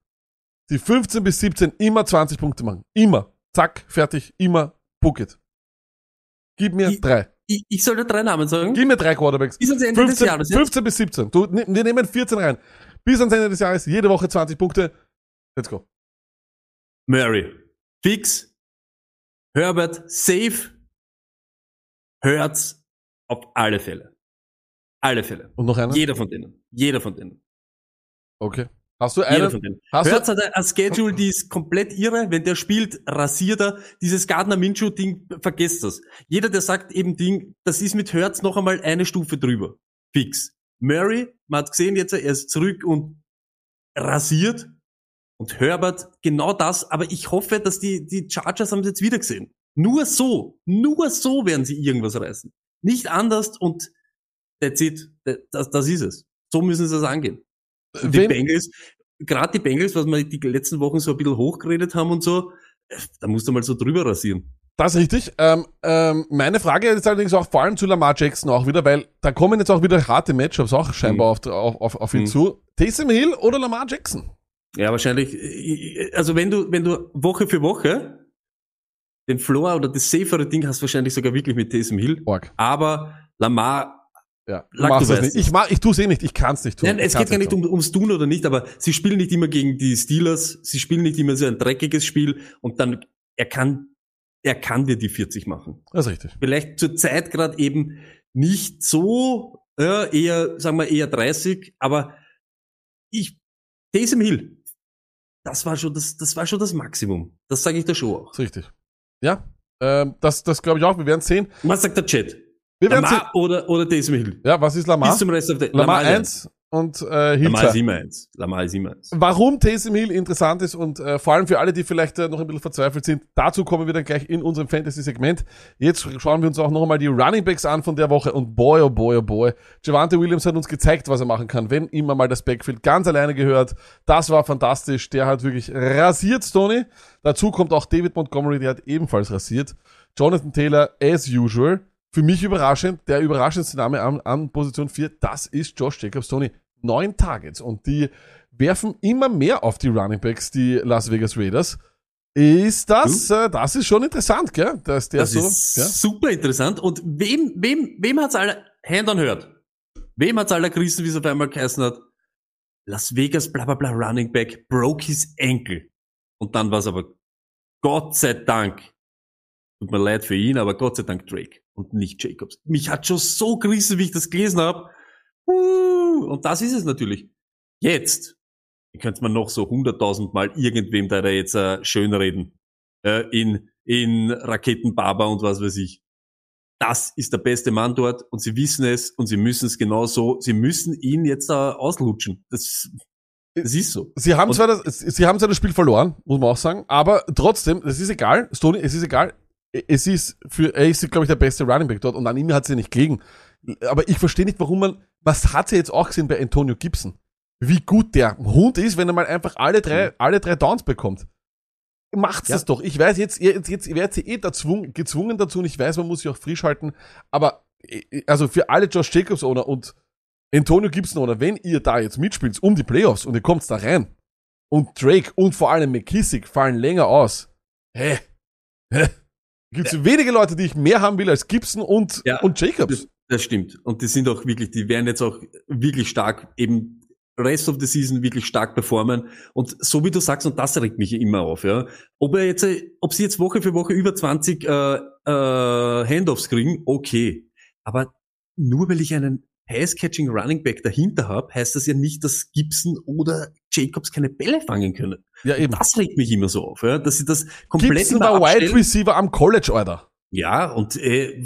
Die 15 bis 17 immer 20 Punkte machen. Immer. Zack, fertig, immer Bucket. Gib mir Ich- drei. Ich, ich soll da drei Namen sagen? Gib mir drei Quarterbacks. Bis ans Ende 15, des Jahres. jetzt? 15 bis 17. Du, wir nehmen 14 rein. Bis ans Ende des Jahres, jede Woche 20 Punkte. Let's go. Murray. Fix. Herbert. Safe. Hurts. Auf alle Fälle. Alle Fälle. Und noch einer? Jeder von denen. Jeder von denen. Okay. Hast du Jeder einen? von denen. Hast du- Hurts hat eine Schedule, die ist komplett irre. Wenn der spielt, rasiert er. Dieses Gardner Minshew Ding, vergesst das. Jeder, der sagt eben Ding, das ist mit Hurts noch einmal eine Stufe drüber. Fix. Murray, man hat gesehen jetzt, er ist zurück und rasiert. Und Herbert, genau das. Aber ich hoffe, dass die, die Chargers haben es jetzt wieder gesehen. Nur so, nur so werden sie irgendwas reißen. Nicht anders und that's it. Das, das ist es. So müssen sie es angehen. Und die Bengals, gerade die Bengals, was wir die letzten Wochen so ein bisschen hochgeredet haben und so, äh, da musst du mal so drüber rasieren. Das ist richtig. Ähm, ähm, meine Frage ist allerdings auch vor allem zu Lamar Jackson auch wieder, weil da kommen jetzt auch wieder harte Matchups auch scheinbar auf, auf, auf, auf ihn Mhm. zu. Taysom Hill oder Lamar Jackson? Ja, wahrscheinlich, äh, also wenn du, wenn du Woche für Woche den Floor oder das safere Ding hast, wahrscheinlich sogar wirklich mit Taysom Hill. Org. Aber Lamar, Ja, du Lack, machst du nicht. Ich, mach, ich tue es eh nicht. Ich kann es nicht tun. nein, es geht gar nicht tun. um, ums Tun oder nicht, aber sie spielen nicht immer gegen die Steelers, sie spielen nicht immer so ein dreckiges Spiel und dann, er kann, er kann dir die 40 machen. Das ist richtig. vielleicht zur Zeit gerade eben nicht so, ja, eher, sagen wir eher 30, aber ich, Taysom Hill, das war schon das, das war schon das Maximum. Das sage ich da schon auch. Das ist richtig. Ja, ähm, das, das glaube ich auch. Wir werden sehen. Was sagt der Chat? Wir. Lamar oder, oder Taysom Hill? Ja, was ist Lamar? Bis zum Rest of the, Lamar ist 1 und äh, Hill Lamar ist 2. immer eins. Lamar ist immer eins. Warum Taysom Hill interessant ist und äh, vor allem für alle, die vielleicht äh, noch ein bisschen verzweifelt sind, dazu kommen wir dann gleich in unserem Fantasy-Segment. Jetzt schauen wir uns auch noch einmal die Running Backs an von der Woche und boy, oh boy, oh boy. Javante Williams hat uns gezeigt, was er machen kann, wenn ihm mal das Backfield ganz alleine gehört. Das war fantastisch. Der hat wirklich rasiert, Stoney. Dazu kommt auch David Montgomery, der hat ebenfalls rasiert. Jonathan Taylor, as usual. Für mich überraschend, der überraschendste Name an, an Position 4, das ist Josh Jacobs, Tony. Neun Targets und die werfen immer mehr auf die Running Backs, die Las Vegas Raiders. Ist das, äh, das ist schon interessant, gell? Dass der Das so, ist ja? super interessant. Und wem, wem, wem hat's alle Hand on hört? Wem hat's alle gerissen, wie es auf einmal geheißen hat? Las Vegas, bla bla bla, Running Back, broke his ankle. Und dann war's aber Gott sei Dank, tut mir leid für ihn, aber Gott sei Dank Drake und nicht Jacobs. Mich hat schon so gerissen, wie ich das gelesen habe. Und das ist es natürlich. Jetzt, ihr könnt mir noch so hunderttausend Mal irgendwem da jetzt äh, schönreden. Äh, in, in Raketenbaba und was weiß ich. Das ist der beste Mann dort und sie wissen es und sie müssen es genau so, sie müssen ihn jetzt da auslutschen. Das, das ist so. Sie haben Und- zwar das, sie haben zwar das Spiel verloren, muss man auch sagen, aber trotzdem, es ist egal, Stoney, es ist egal. Es ist für, er ist, glaube ich, der beste Running Back dort und an ihm hat sie nicht gelegen. Aber ich verstehe nicht, warum man, was hat sie jetzt auch gesehen bei Antonio Gibson? Wie gut der Hund ist, wenn er mal einfach alle drei, alle drei Downs bekommt. Macht's Ja. das doch. Ich weiß jetzt, jetzt, jetzt werdet ihr eh dazwungen, gezwungen dazu und ich weiß, man muss sich auch frisch halten, aber, äh, also für alle Josh Jacobs Owner und Antonio Gibson Owner, wenn ihr da jetzt mitspielt um die Playoffs und ihr kommt da rein und Drake und vor allem McKissick fallen länger aus, hä? Hä? Gibt's wenige Leute, die ich mehr haben will als Gibson und, Ja. und Jacobs. Das stimmt. Und die sind auch wirklich, die werden jetzt auch wirklich stark eben Rest of the Season wirklich stark performen. Und so wie du sagst, und das regt mich immer auf, ja. Ob er jetzt, ob sie jetzt Woche für Woche über 20 äh, äh, Handoffs kriegen, okay. Aber nur weil ich einen Pass-Catching Running Back dahinter habe, heißt das ja nicht, dass Gibson oder Jacobs keine Bälle fangen können. Ja, eben. Das regt mich immer so auf, ja, dass sie das komplett Gibson war Wide. Receiver am College, Alter. Ja, und äh,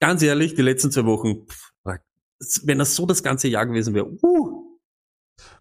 ganz ehrlich, die letzten zwei Wochen, pff, wenn das so das ganze Jahr gewesen wäre, uh,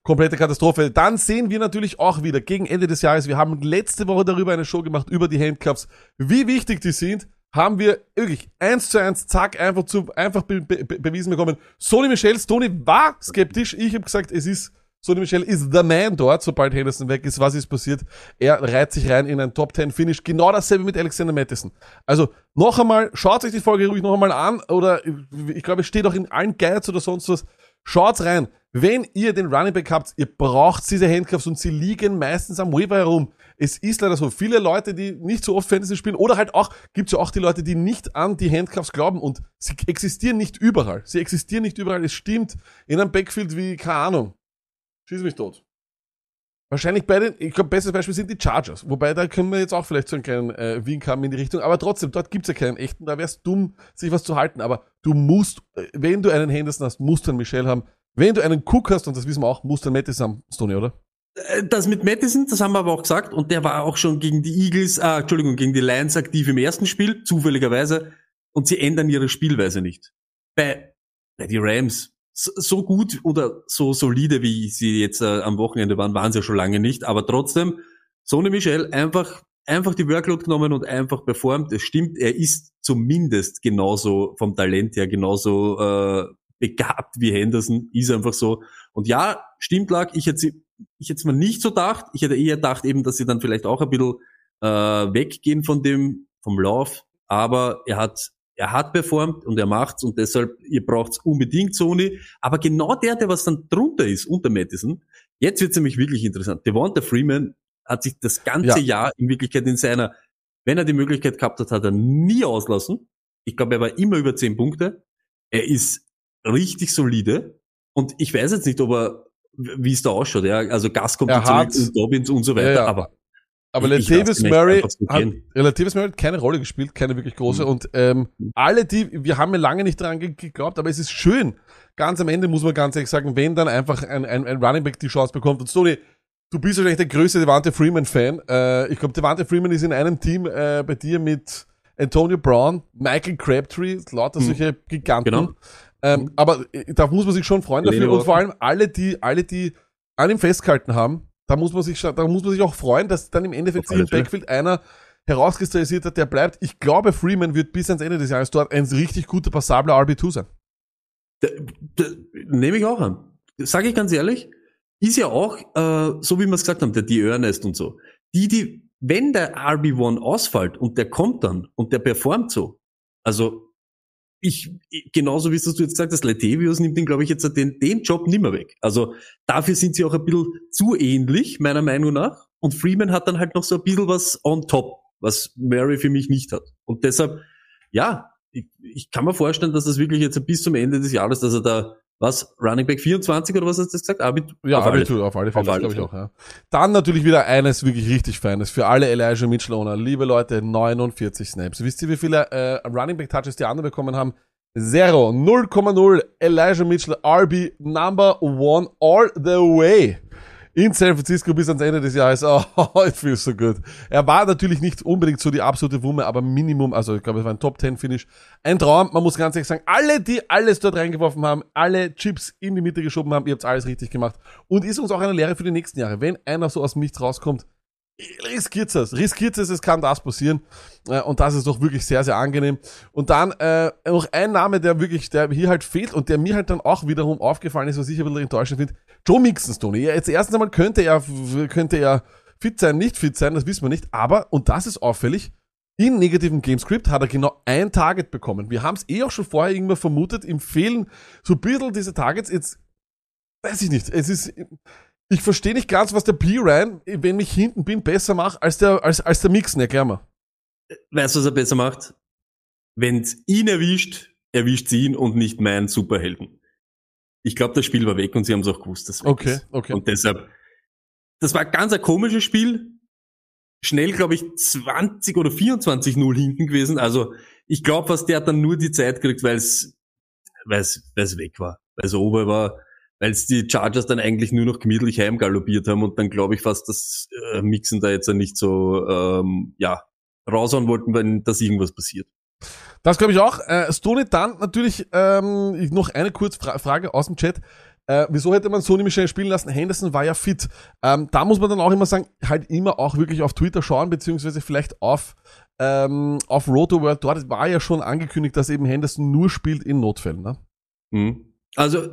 Komplette Katastrophe. Dann sehen wir natürlich auch wieder gegen Ende des Jahres, wir haben letzte Woche darüber eine Show gemacht, über die Handcuffs, wie wichtig die sind, haben wir wirklich eins zu eins, zack, einfach zu, einfach be be bewiesen bekommen. Sony Michel, Sony war skeptisch, ich habe gesagt, es ist, Sony Michel ist the man dort, sobald Henderson weg ist, was ist passiert? Er reiht sich rein in ein Top 10 Finish, genau dasselbe mit Alexander Mattison. Also, noch einmal, schaut euch die Folge ruhig noch einmal an, oder ich glaube, es steht auch in allen Guides oder sonst was, Schaut's rein. Wenn ihr den Running Back habt, ihr braucht diese Handcuffs und sie liegen meistens am Waiver herum. Es ist leider so. Viele Leute, die nicht so oft Fantasy spielen oder halt auch, gibt's ja auch die Leute, die nicht an die Handcuffs glauben und sie existieren nicht überall. Sie existieren nicht überall. Es stimmt. In einem Backfield wie, keine Ahnung. Schieß mich tot. Wahrscheinlich bei den, ich glaube, bestes Beispiel sind die Chargers. Wobei, da können wir jetzt auch vielleicht so einen kleinen äh, Wink haben in die Richtung. Aber trotzdem, dort gibt's ja keinen echten. Da wär's dumm, sich was zu halten. Aber du musst, äh, wenn du einen Henderson hast, musst du einen Michelle haben. Wenn du einen Cook hast, und das wissen wir auch, musst du einen Mattis haben, Stoney, oder? Äh, Das mit Madison, das haben wir aber auch gesagt, und der war auch schon gegen die Eagles, äh, Entschuldigung, gegen die Lions aktiv im ersten Spiel, zufälligerweise, und sie ändern ihre Spielweise nicht. Bei, bei die Rams, so, gut oder so solide, wie sie jetzt äh, am Wochenende waren, waren sie ja schon lange nicht, aber trotzdem, Sonny Michel einfach, einfach die Workload genommen und einfach performt. Es stimmt, er ist zumindest genauso vom Talent her genauso äh, begabt wie Henderson, ist einfach so. Und ja, stimmt lag, ich hätte sie ich hätte es mir nicht so gedacht. Ich hätte eher gedacht eben, dass sie dann vielleicht auch ein bisschen äh, weggehen von dem, vom Lauf. Aber er hat, er hat performt und er macht's und deshalb, ihr braucht's unbedingt Sony. Aber genau der, der was dann drunter ist, unter Madison, jetzt wird's nämlich wirklich interessant. Devonta Freeman hat sich das ganze Ja. Jahr in Wirklichkeit in seiner, wenn er die Möglichkeit gehabt hat, hat er nie auslassen. Ich glaube, er war immer über zehn Punkte. Er ist richtig solide. Und ich weiß jetzt nicht, ob er, wie es da ausschaut, ja. Also Gas kommt zurück und Dobbins und so weiter, Ja, ja. aber Aber Latavius Murray hat. Latavius Murray hat keine Rolle gespielt, keine wirklich große. Mhm. Und ähm, alle die, wir haben ja lange nicht dran ge- geglaubt, aber es ist schön. Ganz am Ende muss man ganz ehrlich sagen, wenn dann einfach ein, ein, ein Running Back die Chance bekommt. Und Sony, du bist wahrscheinlich der größte Devante Freeman-Fan. Äh, ich glaube, Devante Freeman ist in einem Team äh, bei dir mit Antonio Brown, Michael Crabtree, lauter Mhm. solche Giganten. Genau. Ähm, aber äh, da muss man sich schon freuen dafür. Und vor allem alle, die, alle, die an ihm festgehalten haben, da muss man sich, da muss man sich auch freuen, dass dann im Endeffekt sich im. Backfield einer herauskristallisiert hat, der bleibt. Ich glaube, Freeman wird bis ans Ende des Jahres dort ein richtig guter, passabler RB2 sein. Nehme ich auch an. Sage ich ganz ehrlich, ist ja auch, äh, so wie wir es gesagt haben, der die Ernest und so. Die, die, wenn der RB1 ausfällt und der kommt dann und der performt so, also ich, genauso wie es du jetzt gesagt hast, Latavius nimmt den, glaube ich, jetzt den, den Job nimmer weg. Also dafür sind sie auch ein bisschen zu ähnlich, meiner Meinung nach. Und Freeman hat dann halt noch so ein bisschen was on top, was Murray für mich nicht hat. Und deshalb, ja, ich, ich kann mir vorstellen, dass das wirklich jetzt bis zum Ende des Jahres, dass er da, was, Running Back 24 oder was hast du das gesagt? Arbit Ja, auf alle RB2, auf alle Fälle, alle glaube ich auch, ja. Dann natürlich wieder eines wirklich richtig Feines für alle Elijah Mitchell Owner. Liebe Leute, 49 Snaps. Wisst ihr, wie viele äh, Running Back Touches die anderen bekommen haben? Zero, 0,0. Elijah Mitchell, RB Number One all the way. In San Francisco bis ans Ende des Jahres. Oh, it feels so good. Er war natürlich nicht unbedingt so die absolute Wumme, aber Minimum, also ich glaube, es war ein Top 10 Finish. Ein Traum, man muss ganz ehrlich sagen, alle, die alles dort reingeworfen haben, alle Chips in die Mitte geschoben haben, ihr habt alles richtig gemacht. Und ist uns auch eine Lehre für die nächsten Jahre. Wenn einer so aus dem Nichts rauskommt, riskiert es. Riskiert es, es kann das passieren. Äh, Und das ist doch wirklich sehr, sehr angenehm. Und dann äh, noch ein Name, der wirklich, der hier halt fehlt und der mir halt dann auch wiederum aufgefallen ist, was ich ein bisschen enttäuschend finde. Joe Mixon. Ja, jetzt erstens einmal könnte er, könnte er fit sein, nicht fit sein, das wissen wir nicht. Aber, und das ist auffällig, in negativen Gamescript hat er genau ein Target bekommen. Wir haben es eh auch schon vorher irgendwann vermutet, ihm fehlen so ein bisschen diese Targets. Jetzt weiß ich nicht. Es ist, ich verstehe nicht ganz, was der P-Ryan, wenn ich hinten bin, besser macht als der, als, als der Mixen. Erklär mal. Weißt du, was er besser macht? Wenn's ihn erwischt, erwischt sie ihn und nicht meinen Superhelden. Ich glaube, das Spiel war weg und sie haben es auch gewusst, dass es weg Okay, ist. okay. Und deshalb, das war ganz ein komisches Spiel. Schnell, glaube ich, 20 oder 24-0 hinten gewesen. Also ich glaube, was der hat dann nur die Zeit gekriegt, weil es weil es weg war. Weil es ober war, weil die Chargers dann eigentlich nur noch gemütlich heimgaloppiert haben und dann glaube ich fast, dass äh, Mixen da jetzt nicht so ähm, ja raushauen wollten, wenn dass irgendwas passiert. Das glaube ich auch. Äh, Stoney dann natürlich ähm, noch eine kurze Fra Frage aus dem Chat. Äh, wieso hätte man Sony Michel spielen lassen? Henderson war ja fit. Ähm, da muss man dann auch immer sagen, halt immer auch wirklich auf Twitter schauen, beziehungsweise vielleicht auf, ähm, auf RotoWorld. Dort war ja schon angekündigt, dass eben Henderson nur spielt in Notfällen. Ne? Mhm. Also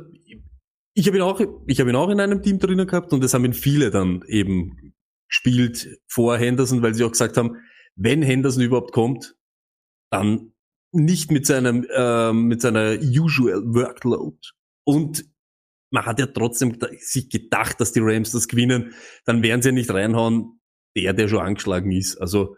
ich habe ihn auch, ich habe ihn auch in einem Team drinnen gehabt und das haben ihn viele dann eben gespielt vor Henderson, weil sie auch gesagt haben, wenn Henderson überhaupt kommt, dann nicht mit seinem ähm, mit seiner usual Workload und man hat ja trotzdem sich gedacht, dass die Rams das gewinnen, dann werden sie ja nicht reinhauen, der, der schon angeschlagen ist. Also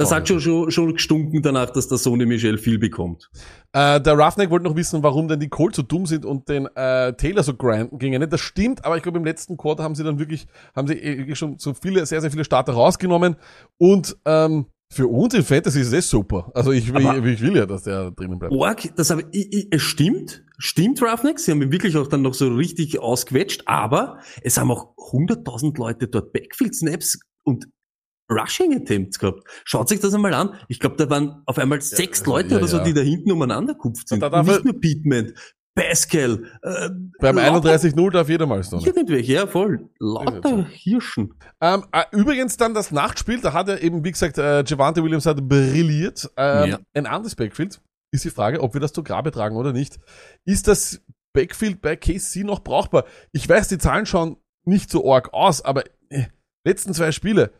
das hat schon, schon, schon gestunken danach, dass der Sony Michel viel bekommt. Äh, der Roughneck wollte noch wissen, warum denn die Colts so dumm sind und den äh, Taylor so grinden gingen. Das stimmt, aber ich glaube, im letzten Quarter haben sie dann wirklich, haben sie eh schon so viele, sehr, sehr viele Starter rausgenommen. Und ähm, für uns in Fantasy ist das super. Also ich, will- Aber- ich will ja, dass der drinnen bleibt. Org, das habe ich, ich, es stimmt, stimmt Roughneck, sie haben ihn wirklich auch dann noch so richtig ausquetscht, aber es haben auch 100.000 Leute dort Backfield Snaps und Rushing Attempts gehabt. Schaut sich das einmal an. Ich glaube, da waren auf einmal sechs Leute ja, oder so, die da hinten umeinander kupft sind. Da darf Nicht nur Pittman, Pascal, äh, Beim lauter 31-0 darf jeder mal Stoney. Irgendwelche, ja voll. Lauter so. Hirschen. Ähm, äh, übrigens dann das Nachtspiel, da hat er eben, wie gesagt, äh, Javante Williams hat brilliert. Ähm, Ja. Ein anderes Backfield ist die Frage, ob wir das zu Grabe tragen oder nicht. Ist das Backfield bei KC noch brauchbar? Ich weiß, die Zahlen schauen nicht so arg aus, aber äh, letzten zwei Spiele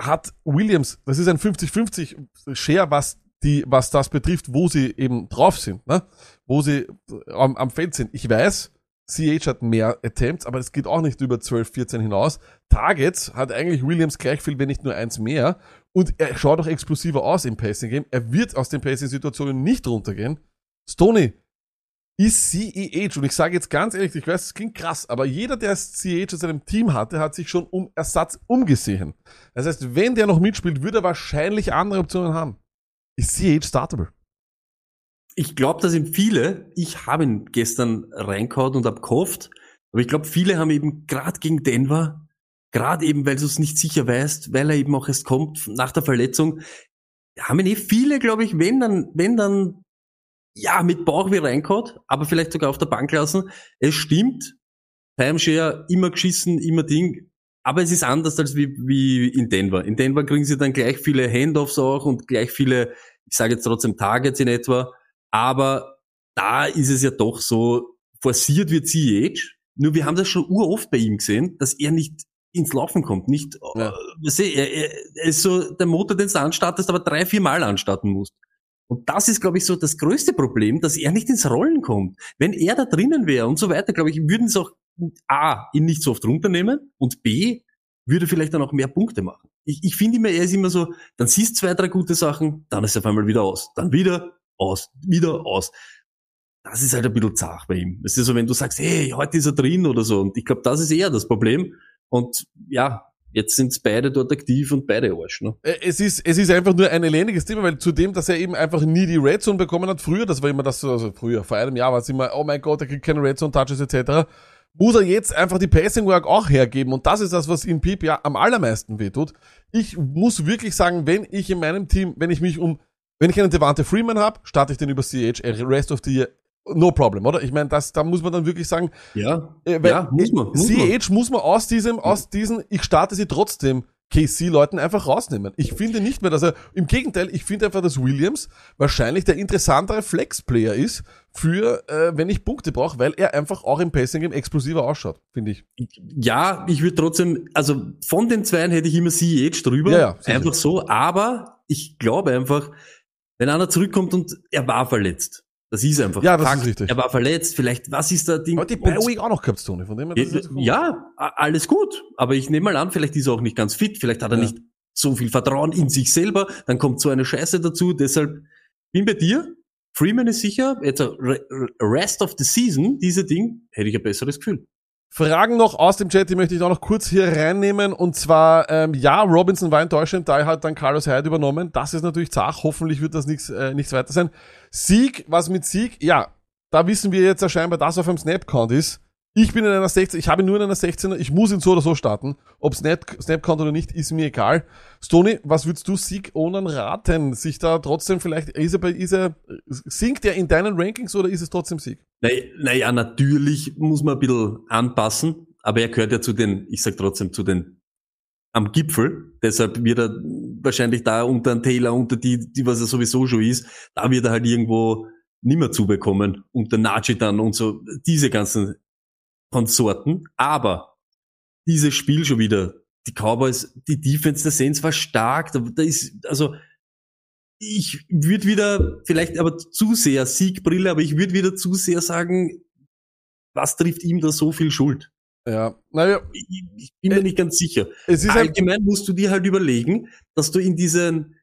hat Williams, das ist ein 50-50 Share, was die, was das betrifft, wo sie eben drauf sind, ne? wo sie am, am Feld sind. Ich weiß, CH hat mehr Attempts, aber es geht auch nicht über 12, 14 hinaus. Targets hat eigentlich Williams gleich viel, wenn nicht nur eins mehr. Und er schaut auch explosiver aus im Passing Game. Er wird aus den Passing-Situationen nicht runtergehen. Stoney ist CEH, und ich sage jetzt ganz ehrlich, ich weiß, es klingt krass, aber jeder, der CEH in seinem Team hatte, hat sich schon um Ersatz umgesehen. Das heißt, wenn der noch mitspielt, würde er wahrscheinlich andere Optionen haben. Ist CEH startable? Ich glaube, da sind viele, ich habe ihn gestern reingehauen und hab gehofft, aber ich glaube, viele haben eben gerade gegen Denver, gerade eben, weil du es nicht sicher weißt, weil er eben auch erst kommt nach der Verletzung, haben ihn eh viele, glaube ich, wenn dann, wenn dann, ja, mit Bauch wie reingehauen, aber vielleicht sogar auf der Bank lassen. Es stimmt, Timeshare, immer geschissen, immer Ding, aber es ist anders als wie, wie in Denver. In Denver kriegen sie dann gleich viele Handoffs auch und gleich viele, ich sage jetzt trotzdem Targets in etwa, aber da ist es ja doch so, forciert wird CEH. Nur wir haben das schon uroft bei ihm gesehen, dass er nicht ins Laufen kommt. Nicht, Ja. äh, er, er ist so der Motor, den du anstartest, aber drei, vier Mal anstarten musst. Und das ist, glaube ich, so das größte Problem, dass er nicht ins Rollen kommt. Wenn er da drinnen wäre und so weiter, glaube ich, würden es auch A, ihn nicht so oft runternehmen und B, würde vielleicht dann auch mehr Punkte machen. Ich, ich finde immer, er ist immer so, dann siehst zwei, drei gute Sachen, dann ist er auf einmal wieder aus. Dann wieder aus, wieder aus. Das ist halt ein bisschen zart bei ihm. Es ist so, wenn du sagst, hey, heute ist er drin oder so. Und ich glaube, das ist eher das Problem. Und ja, jetzt sind beide dort aktiv und beide Arsch. Ne? Äh, Es ist, es ist einfach nur ein elendiges Thema, weil zudem, dass er eben einfach nie die Red Zone bekommen hat, früher, das war immer das, so- also früher, vor einem Jahr war es immer, oh mein Gott, er kriegt keine Red Zone Touches etc., muss er jetzt einfach die Passing Work auch hergeben und das ist das, was ihm Pip ja am allermeisten wehtut. Ich muss wirklich sagen, wenn ich in meinem Team, wenn ich mich um, wenn ich einen Devante Freeman habe, starte ich den über CH, Rest of the Year, no problem, oder? Ich meine, das, da muss man dann wirklich sagen, Ja, äh, ja, muss man. Muss man. CH muss man aus diesem, aus diesen, ich starte sie trotzdem, KC-Leuten einfach rausnehmen. Ich finde nicht mehr, dass er, im Gegenteil, ich finde einfach, dass Williams wahrscheinlich der interessantere Flex-Player ist für, äh, wenn ich Punkte brauche, weil er einfach auch im Passing-Game explosiver ausschaut, finde ich. Ja, ich würde trotzdem, also von den zweien hätte ich immer CH drüber. Ja, ja, einfach so. Aber ich glaube einfach, wenn einer zurückkommt und er war verletzt. Das ist einfach. Ja, das Fakt. ist richtig. Er war verletzt. Vielleicht, was ist da Ding? Aber die Bye-Week auch noch gehabt, Tony, von dem her, das ist Ja, alles gut. Aber ich nehme mal an, vielleicht ist er auch nicht ganz fit. Vielleicht hat er Ja. nicht so viel Vertrauen in sich selber. Dann kommt so eine Scheiße dazu. Deshalb bin bei dir. Freeman ist sicher, jetzt re- Rest of the Season, diese Ding, hätte ich ein besseres Gefühl. Fragen noch aus dem Chat, die möchte ich auch noch kurz hier reinnehmen. Und zwar, ähm, ja, Robinson war enttäuschend, da hat dann Carlos Hyde übernommen. Das ist natürlich zach. Hoffentlich wird das nichts, äh, nichts weiter sein. Sieg, was mit Sieg? Ja, da wissen wir jetzt ja scheinbar, dass auf einem Snap-Count ist. Ich bin in einer 16, ich habe nur in einer 16er, ich muss ihn so oder so starten. Ob Snap, Snap-Count oder nicht, ist mir egal. Stony, was würdest du Sieg Onan raten? Sich da trotzdem vielleicht, ist er ist er, sinkt er in deinen Rankings oder ist es trotzdem Sieg? Naja, natürlich muss man ein bisschen anpassen, aber er gehört ja zu den, ich sag trotzdem, zu den am Gipfel. Deshalb wird er wahrscheinlich da unter einen Taylor, unter die, die was er sowieso schon ist, da wird er halt irgendwo nimmer zubekommen. Unter Najee dann und so, diese ganzen Konsorten. Aber dieses Spiel schon wieder, die Cowboys, die Defense der Saints war stark, da, da ist, also, ich würde wieder, vielleicht aber zu sehr Siegbrille, aber ich würde wieder zu sehr sagen, was trifft ihm da so viel Schuld? Ja, naja, Ich, ich bin mir nicht ganz sicher. es ist ein, Allgemein musst du dir halt überlegen, dass du in diesen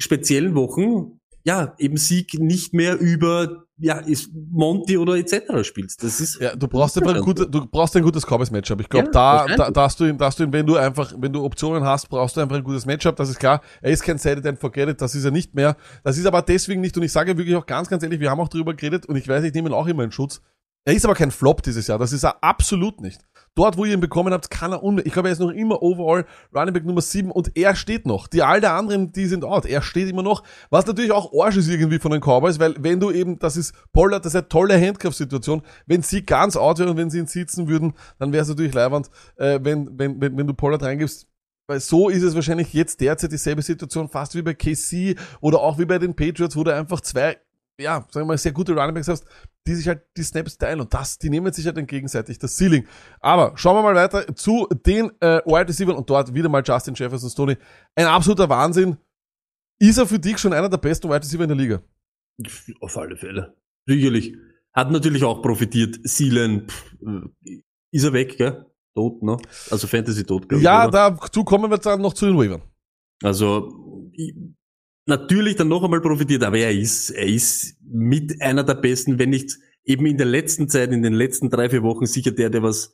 speziellen Wochen, ja, eben Sieg nicht mehr über, ja, ist Monty oder etc. spielst. Das ist, Ja, du brauchst einfach ein gutes, du brauchst ein gutes Cowboys-Matchup. Ich glaube, Ja, da, da, da hast du ihn, da hast du ihn, wenn du einfach, wenn du Optionen hast, brauchst du einfach ein gutes Matchup. Das ist klar. Er ist kein Set it and forget it. Das ist er nicht mehr. Das ist aber deswegen nicht. Und ich sage wirklich auch ganz, ganz ehrlich, wir haben auch drüber geredet und ich weiß, ich nehme ihn auch immer in Schutz. Er ist aber kein Flop dieses Jahr. Das ist er absolut nicht. Dort, wo ihr ihn bekommen habt, kann er un Ich glaube, er ist noch immer overall Running Back Nummer 7 und er steht noch. Die all der anderen, die sind out. Er steht immer noch. Was natürlich auch Arsch ist irgendwie von den Cowboys, weil wenn du eben, das ist Pollard, das ist eine tolle Handcuff-Situation. Wenn sie ganz out wären und wenn sie ihn sitzen würden, dann wäre es natürlich leiwand, äh, wenn, wenn, wenn, wenn du Pollard reingibst. Weil so ist es wahrscheinlich jetzt derzeit dieselbe Situation, fast wie bei KC oder auch wie bei den Patriots, wo du einfach zwei, ja, sagen wir mal, sehr gute Runningbacks hast, die sich halt die Snaps teilen und das, die nehmen sich halt dann gegenseitig das Ceiling. Aber schauen wir mal weiter zu den äh, Wide Receivers und dort wieder mal Justin Jefferson Stoney. Ein absoluter Wahnsinn. Ist er für dich schon einer der besten Wide Receiver in der Liga? auf alle Fälle. Sicherlich. Hat natürlich auch profitiert. Seelen, ist er weg, gell? Tot, ne? Also Fantasy tot, ich, Ja, oder? dazu kommen wir dann noch zu den Waivern. Also ich- natürlich dann noch einmal profitiert, aber er ist, er ist mit einer der besten, wenn nicht eben in der letzten Zeit, in den letzten drei, vier Wochen sicher der, der was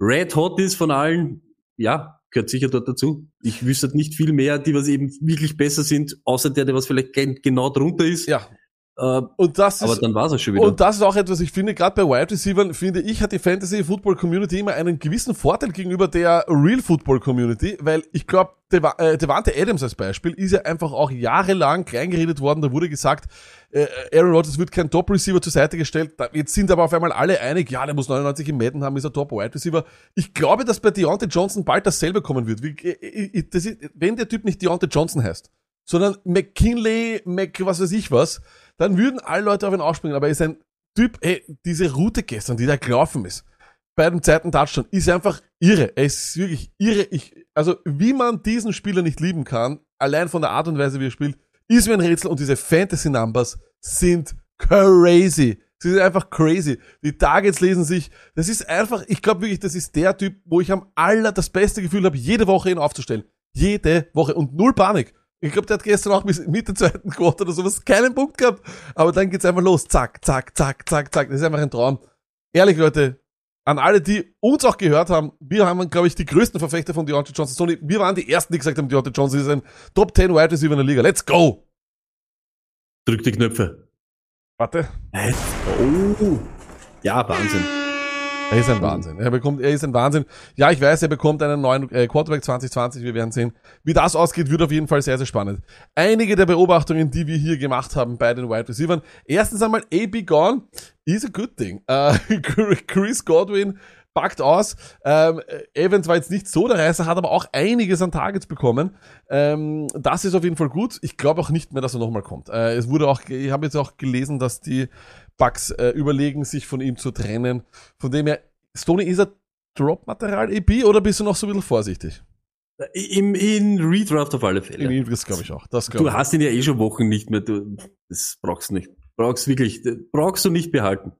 red hot ist von allen. Ja, gehört sicher dort dazu. Ich wüsste nicht viel mehr, die was eben wirklich besser sind, außer der, der was vielleicht gen- genau drunter ist. Ja. Äh, Und das aber ist, dann war's es schon wieder. Und das ist auch etwas, ich finde, gerade bei Wide Receivers, finde ich, hat die Fantasy Football Community immer einen gewissen Vorteil gegenüber der Real Football Community, weil ich glaube, Deva äh, Devante Adams als Beispiel ist ja einfach auch jahrelang kleingeredet worden. Da wurde gesagt, äh, Aaron Rodgers wird kein Top-Receiver zur Seite gestellt. Da, jetzt sind aber auf einmal alle einig, ja, der muss 99 im Madden haben, ist er Top-Wide-Receiver. Ich glaube, dass bei Deontay Johnson bald dasselbe kommen wird. Wie, äh, äh, das ist, wenn der Typ nicht Deontay Johnson heißt, sondern McKinley, Mc, was weiß ich was, dann würden alle Leute auf ihn aufspringen. Aber er ist ein Typ, ey, diese Route gestern, die da gelaufen ist, bei dem zweiten Touchdown, ist einfach irre. Er ist wirklich irre. Ich, also, wie man diesen Spieler nicht lieben kann, allein von der Art und Weise, wie er spielt, ist mir ein Rätsel und diese Fantasy Numbers sind crazy. Sie sind einfach crazy. Die Targets lesen sich. Das ist einfach, ich glaube wirklich, das ist der Typ, wo ich am aller das beste Gefühl habe, jede Woche ihn aufzustellen. Jede Woche. Und null Panik. Ich glaube, der hat gestern auch bis Mitte zweiten Quarter oder sowas keinen Punkt gehabt. Aber dann geht's einfach los. Zack, zack, zack, zack, zack. Das ist einfach ein Traum. Ehrlich, Leute, an alle, die uns auch gehört haben, wir haben, glaube ich, die größten Verfechter von Deontay Johnson. Sony, wir waren die ersten, die gesagt haben, Deontay Johnson ist ein Top 10 Wide Receiver in der Liga. Let's go! Drück die Knöpfe. Warte. Oh. Ja, Wahnsinn. Er ist ein Wahnsinn. Er bekommt, er ist ein Wahnsinn. Ja, ich weiß, er bekommt einen neuen äh, Quarterback 2020. Wir werden sehen. Wie das ausgeht, wird auf jeden Fall sehr, sehr spannend. Einige der Beobachtungen, die wir hier gemacht haben bei den Wide Receivers. Erstens einmal, AB gone is a good thing. Äh, Chris Godwin packt aus. Ähm, Evans war jetzt nicht so der Reißer, hat aber auch einiges an Targets bekommen. Ähm, das ist auf jeden Fall gut. Ich glaube auch nicht mehr, dass er nochmal kommt. Äh, es wurde auch, ich habe jetzt auch gelesen, dass die Bucks äh, überlegen, sich von ihm zu trennen. Von dem her, Stoney, ist er Drop-Material EP oder bist du noch so ein bisschen vorsichtig? Im, in Redraft auf alle Fälle. Ja. Das glaube ich auch. Das glaub Du ich. hast ihn ja eh schon Wochen nicht mehr. Du, das brauchst du nicht. Brauchst wirklich, brauchst du nicht behalten.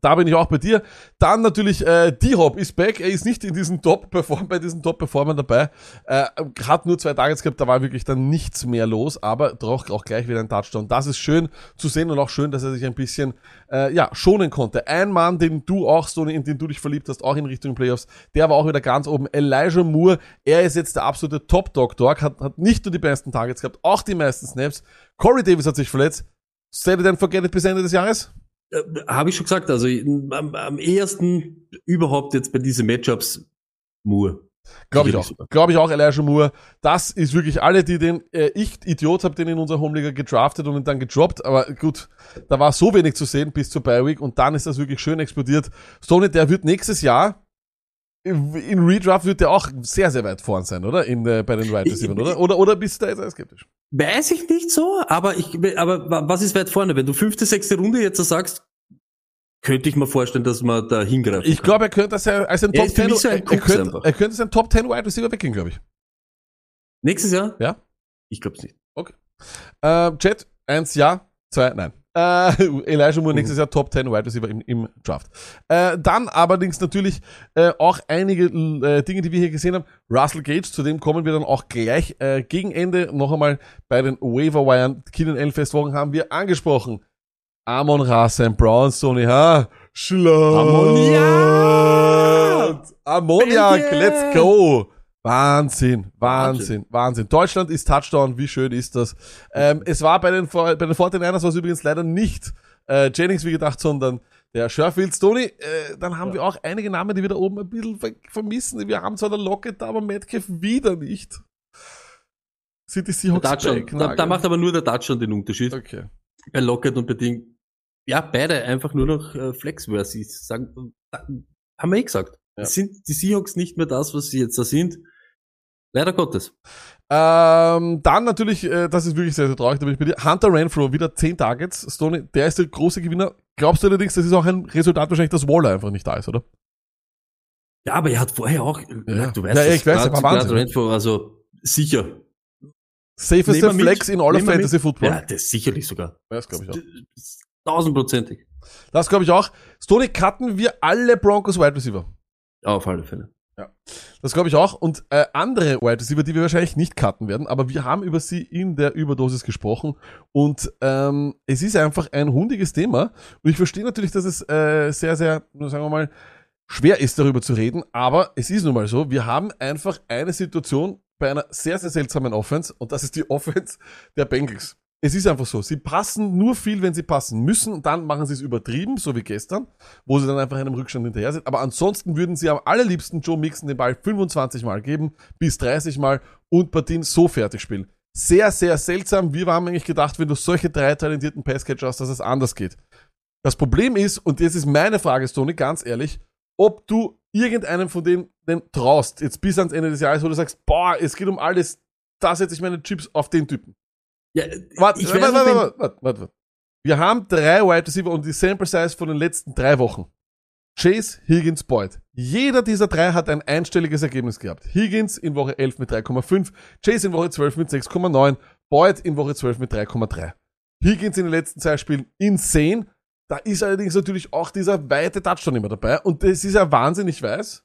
Da bin ich auch bei dir. Dann natürlich äh, D-Hop ist back. Er ist nicht in diesen Top -Perform bei diesen Top-Performern dabei. Äh, hat nur zwei Targets gehabt, da war wirklich dann nichts mehr los, aber doch auch gleich wieder ein Touchdown. Das ist schön zu sehen und auch schön, dass er sich ein bisschen äh, ja, schonen konnte. Ein Mann, den du auch, so in den du dich verliebt hast, auch in Richtung Playoffs, der war auch wieder ganz oben. Elijah Moore, er ist jetzt der absolute Top-Dog-Dog, hat, hat nicht nur die besten Targets gehabt, auch die meisten Snaps. Corey Davis hat sich verletzt. Set it and forget it bis Ende des Jahres? Äh, Habe ich schon gesagt, also am, am ehesten überhaupt jetzt bei diesen Matchups Moore. Glaube ich auch. Glaube ich auch, Elijah Moore. Das ist wirklich alle, die den, äh, ich Idiot habe den in unserer Homeliga gedraftet und ihn dann gedroppt. Aber gut, da war so wenig zu sehen bis zur Bye Week und dann ist das wirklich schön explodiert. Stoney, der wird nächstes Jahr in Redraft wird der auch sehr, sehr weit vorn sein, oder? In, äh, bei den Wide Receivers, oder? Oder, oder bist du da jetzt skeptisch? Weiß ich nicht so, aber ich, aber wa- was ist weit vorne? Wenn du fünfte, sechste Runde jetzt so sagst, könnte ich mir vorstellen, dass man da hingreift. Ich glaube, er könnte das ja als ein Er Top ist für 10, mich so ein er, könnte, er könnte sein Top 10 Wide Receiver weggehen, glaube ich. Nächstes Jahr? Ja. Ich glaube es nicht. Äh, Chat, eins ja, zwei nein. Äh, Elijah Moore nächstes Jahr Top 10 Wide Receiver im, im Draft. Äh, dann allerdings natürlich äh, auch einige äh, Dinge, die wir hier gesehen haben. Russell Gage, zu dem kommen wir dann auch gleich äh, gegen Ende noch einmal bei den Waiver Wire Keenan Allen Festwochen haben wir angesprochen. Amon Ra, Sam Brown, Sony Ha, Schlacht! Ammoniak, Belgien! let's go! Wahnsinn, Wahnsinn, Wahnsinn. Deutschland ist Touchdown, wie schön ist das? Ähm, es war bei den, bei den 49ers war es übrigens leider nicht äh, Jennings, wie gedacht, sondern der Sherfield Stoney. Äh, dann haben wir auch einige Namen, die wir da oben ein bisschen ver vermissen. Wir haben zwar der Lockett, da, aber Metcalf wieder nicht. Sind die Seahawks Da, da macht aber nur der Touchdown den Unterschied. Okay. Bei Lockett und bei Ding. Ja, beide einfach nur noch äh, Flex-Versi. Sagen, haben wir eh gesagt. Ja. Sind die Seahawks nicht mehr das, was sie jetzt da sind? Leider Gottes. Ähm, dann natürlich, äh, das ist wirklich sehr, sehr traurig, da bin ich bei dir. Hunter Renfro, wieder 10 Targets. Stoney, der ist der große Gewinner. Glaubst du allerdings, das ist auch ein Resultat wahrscheinlich, dass Waller einfach nicht da ist, oder? Ja, aber er hat vorher auch, Ja. du weißt Ja, das, ich weiß, aber Wahnsinn. Renfro, also sicher. Mit. Flex in all of Fantasy mit. Football. Ja, das sicherlich sogar. Das glaube ich auch. Tausendprozentig. Das glaube ich auch. Stoney, cutten wir alle Broncos Wide Receiver. Ja, auf alle Fälle. Das glaube ich auch. Und äh, andere Wide Receiver, die wir wahrscheinlich nicht cutten werden, aber wir haben über sie in der Überdosis gesprochen. Und ähm, es ist einfach ein hundiges Thema. Und ich verstehe natürlich, dass es äh, sehr, sehr, sagen wir mal, schwer ist, darüber zu reden. Aber es ist nun mal so, wir haben einfach eine Situation bei einer sehr, sehr seltsamen Offense. Und das ist die Offense der Bengals. Es ist einfach so. Sie passen nur viel, wenn sie passen müssen. Und dann machen sie es übertrieben, so wie gestern, wo sie dann einfach einem Rückstand hinterher sind. Aber ansonsten würden sie am allerliebsten Joe Mixon den Ball 25 Mal geben, bis 30 Mal und Partien so fertig spielen. Sehr, sehr seltsam. Wir haben eigentlich gedacht, wenn du solche drei talentierten Passcatcher hast, dass es anders geht. Das Problem ist, und jetzt ist meine Frage, Stoney, ganz ehrlich, ob du irgendeinem von denen den traust, jetzt bis ans Ende des Jahres, wo du sagst, boah, es geht um alles, da setze ich meine Chips auf den Typen. Ja, Warte, ich warte, warte, warte, warte. Wir haben drei Wide Receiver und die Sample Size von den letzten drei Wochen. Chase, Higgins, Boyd. Jeder dieser drei hat ein einstelliges Ergebnis gehabt. Higgins in Woche 11 mit 3,5, Chase in Woche 12 mit 6,9, Boyd in Woche 12 mit 3,3. Higgins in den letzten zwei Spielen insane. Da ist allerdings natürlich auch dieser weite Touchdown immer dabei. Und das ist ja Wahnsinn, ich weiß.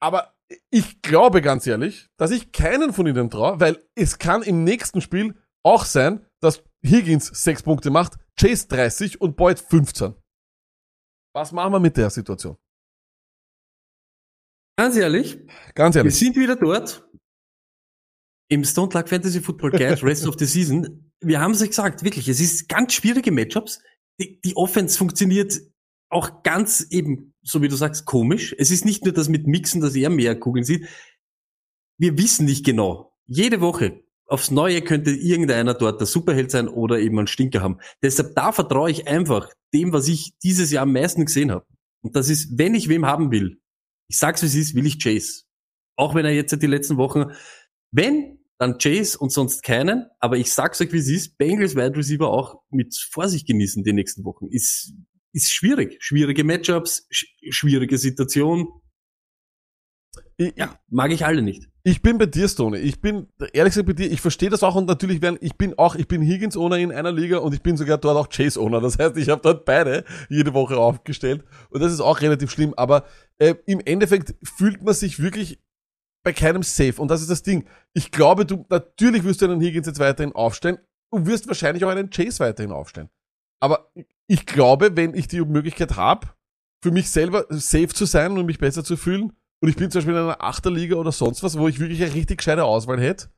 Aber ich glaube ganz ehrlich, dass ich keinen von ihnen traue, weil es kann im nächsten Spiel auch sein, dass Higgins sechs Punkte macht, Chase 30 und Boyd 15. Was machen wir mit der Situation? ganz ehrlich, Ganz wir ehrlich. sind wieder dort. Im Stone Luck Fantasy Football Guide Rest of the Season. Wir haben es euch gesagt, wirklich, es ist ganz schwierige Matchups. Die, die Offense funktioniert auch ganz eben, so wie du sagst, komisch. Es ist nicht nur das mit Mixen, dass er mehr Kugeln sieht. Wir wissen nicht genau. Jede Woche aufs Neue könnte irgendeiner dort der Superheld sein oder eben ein Stinker haben. Deshalb da vertraue ich einfach dem, was ich dieses Jahr am meisten gesehen habe. Und das ist, wenn ich wem haben will, ich sag's wie es ist, will ich Chase. Auch wenn er jetzt die letzten Wochen, wenn, dann Chase und sonst keinen. Aber ich sag's euch wie es ist, Bengals Wide Receiver auch mit Vorsicht genießen die nächsten Wochen. Ist, ist schwierig. Schwierige Matchups, sch schwierige Situation. Ich, Ja, mag ich alle nicht. Ich bin bei dir, Stone. Ich bin ehrlich gesagt bei dir. Ich verstehe das auch und natürlich werden. Ich bin auch. Ich bin Higgins Owner in einer Liga und ich bin sogar dort auch Chase Owner. Das heißt, ich habe dort beide jede Woche aufgestellt und das ist auch relativ schlimm. Aber äh, im Endeffekt fühlt man sich wirklich bei keinem Safe und das ist das Ding. Ich glaube, du natürlich wirst du einen Higgins jetzt weiterhin aufstellen. Du wirst wahrscheinlich auch einen Chase weiterhin aufstellen. Aber ich glaube, wenn ich die Möglichkeit habe, für mich selber safe zu sein und mich besser zu fühlen, und ich bin zum Beispiel in einer Achterliga oder sonst was, wo ich wirklich eine richtig gescheite Auswahl hätte,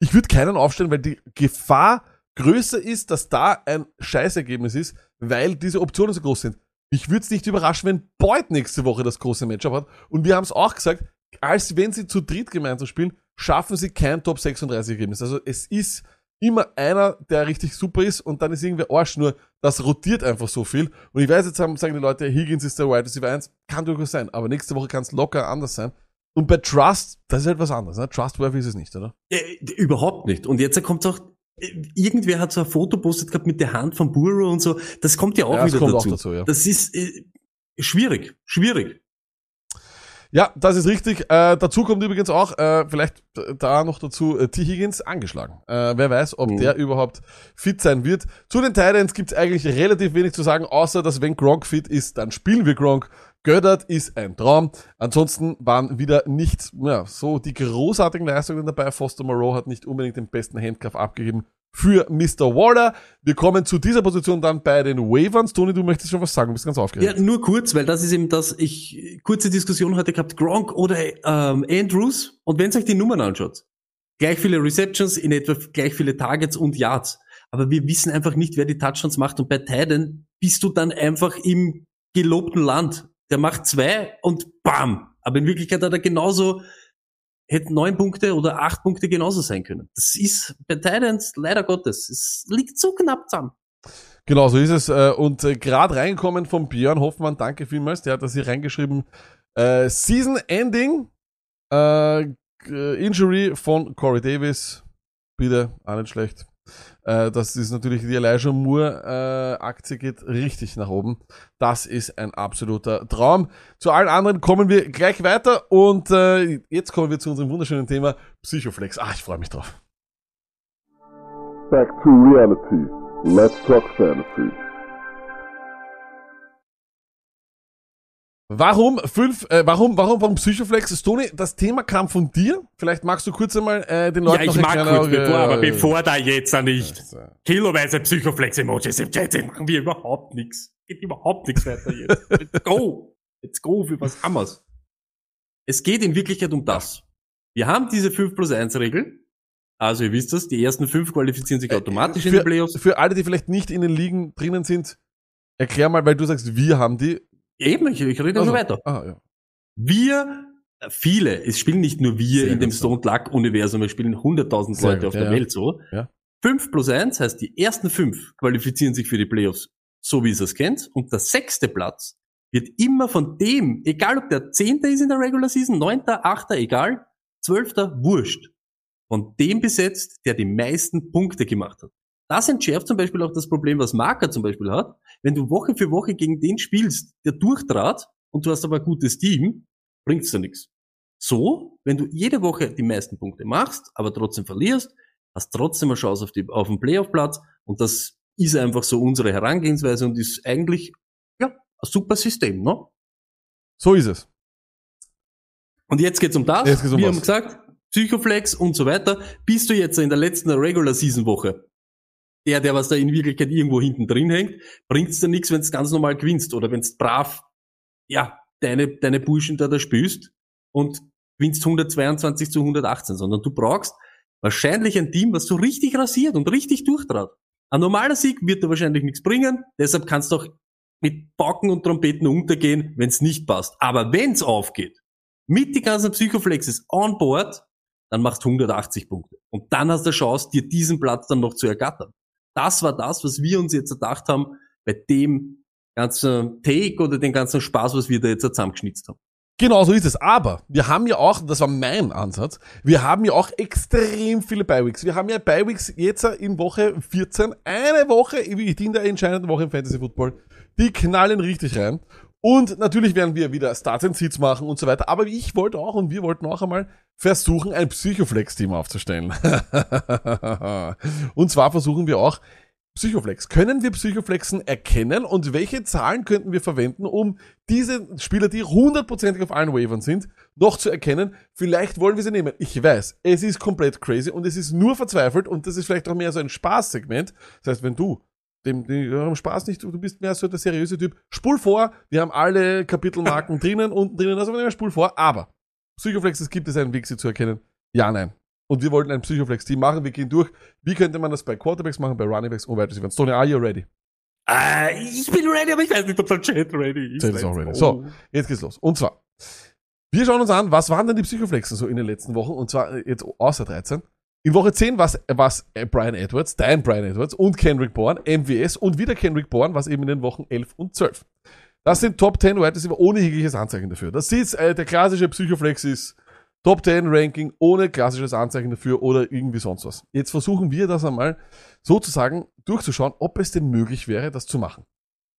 ich würde keinen aufstellen, weil die Gefahr größer ist, dass da ein Scheißergebnis ist, weil diese Optionen so groß sind. Mich würde es nicht überraschen, wenn Boyd nächste Woche das große Matchup hat. Und wir haben es auch gesagt, als wenn sie zu dritt gemeinsam spielen, schaffen sie kein Top 36 Ergebnis. Also es ist immer einer, der richtig super ist und dann ist irgendwer Arsch, nur das rotiert einfach so viel. Und ich weiß, jetzt haben, sagen die Leute, Higgins ist der Wide Receiver 1, kann durchaus sein, aber nächste Woche kann es locker anders sein. Und bei Trust, das ist halt was anderes. Ne? Trustworthy ist es nicht, oder? Äh, überhaupt nicht. Und jetzt kommt auch, äh, irgendwer hat so ein Foto postet gehabt mit der Hand von Burrow und so. Das kommt ja auch Ja, das wieder kommt dazu. auch dazu, ja. Das ist äh, schwierig, schwierig. Ja, das ist richtig. Äh, dazu kommt übrigens auch, äh, vielleicht äh, da noch dazu, äh, T. Higgins angeschlagen. Äh, wer weiß, ob Mhm. der überhaupt fit sein wird. Zu den Titans gibt's eigentlich relativ wenig zu sagen, außer dass wenn Gronk fit ist, dann spielen wir Gronk. Göttert ist ein Traum. Ansonsten waren wieder nicht ja, so die großartigen Leistungen dabei. Foster Moreau hat nicht unbedingt den besten Handcuff abgegeben für Mr. Waller. Wir kommen zu dieser Position dann bei den Wavens. Toni, du möchtest schon was sagen, du bist ganz aufgeregt. Ja, nur kurz, weil das ist eben das, ich, kurze Diskussion heute gehabt, Gronk oder ähm, Andrews. Und wenn euch die Nummern anschaut, gleich viele Receptions, in etwa gleich viele Targets und Yards. Aber wir wissen einfach nicht, wer die Touchdowns macht. Und bei Titan bist du dann einfach im gelobten Land. Der macht zwei und bam. Aber in Wirklichkeit hat er genauso, hätte neun Punkte oder acht Punkte genauso sein können. Das ist bei Titans leider Gottes. Es liegt so knapp zusammen. Genau, so ist es. äh, Und äh, gerade reingekommen von Björn Hoffmann, danke vielmals, der hat das hier reingeschrieben. Äh, Season Ending, äh, äh, Injury von Corey Davis. Bitte, auch nicht schlecht. Äh, das ist natürlich die Elijah Moore äh, geht richtig nach oben. Das ist ein absoluter Traum. Zu allen anderen kommen wir gleich weiter und äh, jetzt kommen wir zu unserem wunderschönen Thema Psychoflex. Ah, ich freue mich drauf. Back to reality. Let's talk fantasy. Warum fünf, äh, warum, warum, warum Psychoflex? Stoni, das Thema kam von dir. Vielleicht magst du kurz einmal äh, den Leuten Ja, ich mag kurz, äh, bevor, aber bevor da jetzt nicht äh, kiloweise Psychoflex-Emojis im Chat sind, machen wir überhaupt nichts. Geht überhaupt nichts weiter jetzt. Let's go. Let's go, für was haben wir's? Es geht in Wirklichkeit um das. Wir haben diese 5 plus 1 Regel. Also ihr wisst das, die ersten fünf qualifizieren sich automatisch in die für, Playoffs. für alle, die vielleicht nicht in den Ligen drinnen sind, erklär mal, weil du sagst, wir haben die. Eben, ich, ich rede Also, noch weiter. Ah, ja. Wir, äh, viele, es spielen nicht nur wir Sehr in dem Stone Luck Universum, es spielen 100.000 Sehr Leute gut, auf der ja. Welt so. Ja. 5 plus 1 heißt, die ersten fünf qualifizieren sich für die Playoffs, so wie ihr es kennt. Und der sechste Platz wird immer von dem, egal ob der zehnte ist in der Regular Season, neunter, achter, egal, zwölfter, wurscht, von dem besetzt, der die meisten Punkte gemacht hat. Das entschärft zum Beispiel auch das Problem, was Marker zum Beispiel hat. Wenn du Woche für Woche gegen den spielst, der durchtrat, und du hast aber ein gutes Team, bringt's dir nichts. So, wenn du jede Woche die meisten Punkte machst, aber trotzdem verlierst, hast trotzdem eine Chance auf, die, auf den Playoff-Platz und das ist einfach so unsere Herangehensweise und ist eigentlich ja ein super System, ne? So ist es. Und jetzt geht's um das. Jetzt geht's um Wir was. haben gesagt, Psychoflex und so weiter. Bist du jetzt in der letzten Regular Season Woche der, der was da in Wirklichkeit irgendwo hinten drin hängt, bringt's dir nichts, wenn du ganz normal gewinnst oder wenn du brav, ja, deine, deine Burschen da da spürst und gewinnst 122 zu 118, sondern du brauchst wahrscheinlich ein Team, was so richtig rasiert und richtig durchtrat. Ein normaler Sieg wird dir wahrscheinlich nichts bringen, deshalb kannst du auch mit Pauken und Trompeten untergehen, wenn es nicht passt. Aber wenn's aufgeht, mit die ganzen Psychoflexes on board, dann machst du 180 Punkte. Und dann hast du eine Chance, dir diesen Platz dann noch zu ergattern. Das war das, was wir uns jetzt erdacht haben bei dem ganzen Take oder den ganzen Spaß, was wir da jetzt zusammengeschnitzt haben. Genau so ist es. Aber wir haben ja auch, das war mein Ansatz, wir haben ja auch extrem viele Bi-Weeks. Wir haben ja Bi-Weeks jetzt in Woche 14. Eine Woche, wie in der entscheidenden Woche im Fantasy Football. Die knallen richtig rein. Und natürlich werden wir wieder Starts and Seeds machen und so weiter. Aber ich wollte auch und wir wollten auch einmal versuchen, ein Psychoflex-Team aufzustellen. und zwar versuchen wir auch Psychoflex. Können wir Psychoflexen erkennen und welche Zahlen könnten wir verwenden, um diese Spieler, die hundertprozentig auf allen Wavern sind, noch zu erkennen? Vielleicht wollen wir sie nehmen. Ich weiß, es ist komplett crazy und es ist nur verzweifelt und das ist vielleicht auch mehr so ein Spaßsegment. Das heißt, wenn du dem, dem Spaß nicht, du bist mehr so der seriöse Typ, spul vor, wir haben alle Kapitelmarken drinnen, unten drinnen, also wenn spul vor, aber Psychoflexes gibt es einen Weg, sie zu erkennen? Ja, nein. Und wir wollten ein Psychoflex-Team machen. Wir gehen durch. Wie könnte man das bei Quarterbacks machen, bei Runningbacks und weiter? Tony, are you ready? Äh, ich bin ready, aber ich weiß nicht, ob der Chat ready ist. Chat ist auch ready. So, jetzt geht's los. Und zwar, wir schauen uns an, was waren denn die Psychoflexen so in den letzten Wochen? Und zwar äh, jetzt außer 13. In Woche 10 war es Brian Edwards, dein Brian Edwards und Kendrick Bourne, MWS und wieder Kendrick Bourne, was eben in den Wochen 11 und 12. Das sind Top 10 Wide Receiver ohne jegliches Anzeichen dafür. Das ist, äh, der klassische Psychoflex ist Top 10 Ranking ohne klassisches Anzeichen dafür oder irgendwie sonst was. Jetzt versuchen wir das einmal sozusagen durchzuschauen, ob es denn möglich wäre, das zu machen.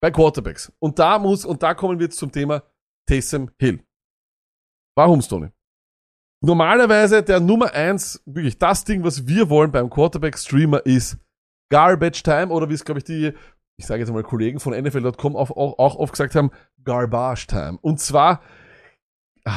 Bei Quarterbacks. Und da muss, und da kommen wir jetzt zum Thema Taysom Hill. Warum, Stoney? Normalerweise der Nummer eins, wirklich das Ding, was wir wollen beim Quarterback-Streamer ist Garbage Time oder wie es, glaube ich, die, ich sage jetzt mal Kollegen von NFL.com auch, auch, oft gesagt haben, Garbage Time. Und zwar, ah,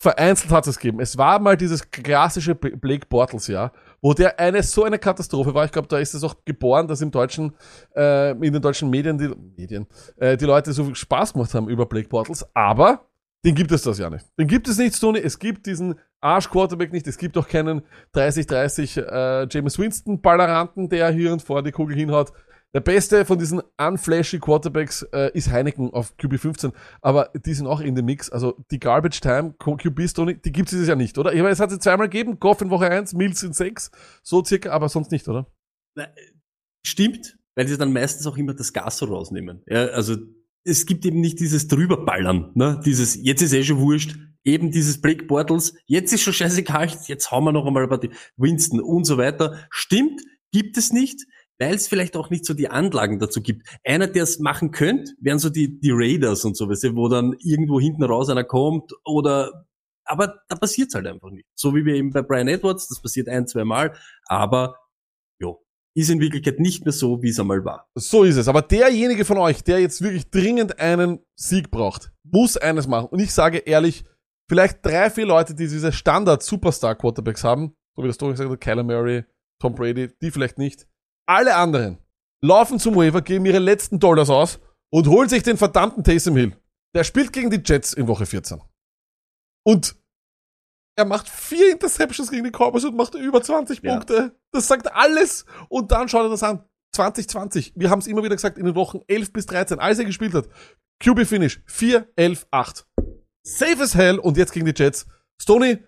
vereinzelt hat es gegeben. Es war mal dieses klassische Blake Bortles Jahr, wo der eine so eine Katastrophe war. Ich glaube, da ist es auch geboren, dass im deutschen, äh, in den deutschen Medien die Medien äh, die Leute so viel Spaß gemacht haben über Blake Bortles. Aber den gibt es das ja nicht. Den gibt es nicht, Tony. Es gibt diesen Arsch-Quarterback nicht. Es gibt auch keinen 30-30 äh, James Winston-Balleranten, der hier und vor die Kugel hinhaut. Der beste von diesen unflashy Quarterbacks äh, ist Heineken auf QB15, aber die sind auch in dem Mix. Also die Garbage Time QBs, Tony, die gibt es dieses Jahr nicht, oder? Ich meine, es hat sie zweimal gegeben, Goff in Woche 1, Mills in 6, so circa, aber sonst nicht, oder? Stimmt, weil sie dann meistens auch immer das Gas so rausnehmen. Ja, also es gibt eben nicht dieses drüberballern, ne? Dieses, jetzt ist eh schon wurscht, eben dieses Black Portals, jetzt ist schon scheißegal, jetzt hauen wir noch einmal bei die Winston und so weiter. Stimmt, gibt es nicht weil es vielleicht auch nicht so die Anlagen dazu gibt. Einer, der es machen könnte, wären so die, die Raiders und so, wo dann irgendwo hinten raus einer kommt oder aber da passiert's halt einfach nicht. So wie wir eben bei Brian Edwards, das passiert ein, zwei Mal, aber ist in Wirklichkeit nicht mehr so, wie es einmal war. So ist es. Aber derjenige von euch, der jetzt wirklich dringend einen Sieg braucht, muss eines machen. Und ich sage ehrlich, vielleicht drei, vier Leute, die diese Standard-Superstar-Quarterbacks haben, so wie das Tony gesagt hat, Kyler Murray, Tom Brady, die vielleicht nicht, alle anderen laufen zum Waiver, geben ihre letzten Dollars aus und holen sich den verdammten Taysom Hill. Der spielt gegen die Jets in Woche 14. Und er macht vier Interceptions gegen die Cowboys und macht über 20 ja. Punkte. Das sagt alles. Und dann schaut er das an. 2020. Wir haben es immer wieder gesagt in den Wochen 11 bis 13, als er gespielt hat. QB Finish 4, 11, 8. Safe as hell und jetzt gegen die Jets. Stoney,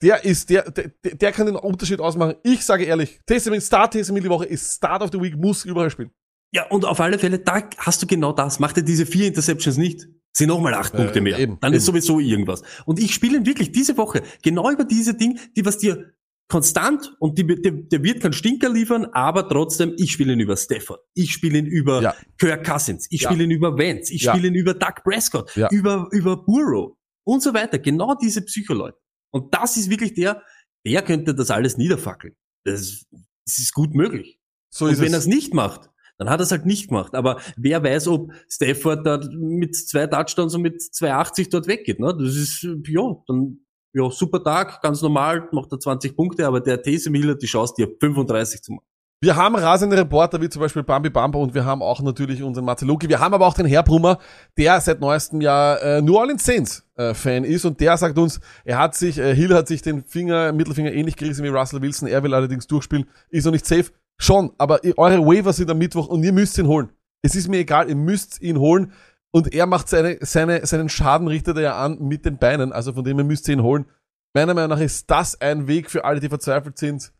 der ist, der, der, der kann den Unterschied ausmachen. Ich sage ehrlich, Testament, Start Testament die Woche ist Start of the Week, muss überall spielen. Ja, und auf alle Fälle, da hast du genau das. Macht er diese vier Interceptions nicht, sind nochmal acht äh, Punkte mehr. Eben, Dann eben. ist sowieso irgendwas. Und ich spiele ihn wirklich diese Woche genau über diese Dinge, die was dir konstant und die, der, der wird keinen Stinker liefern, aber trotzdem, ich spiele ihn über Stafford, ich spiele ihn über ja. Kirk Cousins, ich ja. spiele ihn über Vance, ich ja. spiele ihn über Doug Prescott, über, über Burrow und so weiter. Genau diese Psycholeute. Und das ist wirklich der, der könnte das alles niederfackeln. Das, das ist gut möglich. So ist und wenn er es nicht macht, dann hat er es halt nicht gemacht. Aber wer weiß, ob Stafford da mit zwei Touchdowns und mit 2,80 dort weggeht. Ne? Das ist, ja, dann, ja, super Tag, ganz normal, macht er 20 Punkte, aber der Taysom Hill hat die Chance, dir 35 zu machen. Wir haben rasende Reporter wie zum Beispiel Bambi Bamba und wir haben auch natürlich unseren Marceluki. Wir haben aber auch den Herr Brummer, der seit neuestem Jahr äh, New Orleans Saints äh, Fan ist und der sagt uns, er hat sich, äh, Hill hat sich den Finger, Mittelfinger ähnlich gerissen wie Russell Wilson. Er will allerdings durchspielen, ist noch nicht safe. Schon, aber eure Waivers sind am Mittwoch und ihr müsst ihn holen. Es ist mir egal, ihr müsst ihn holen. Und er macht seine, seine, seinen Schaden richtet er ja an mit den Beinen. Also von dem ihr müsst ihn holen. Meiner Meinung nach ist das ein Weg für alle, die verzweifelt sind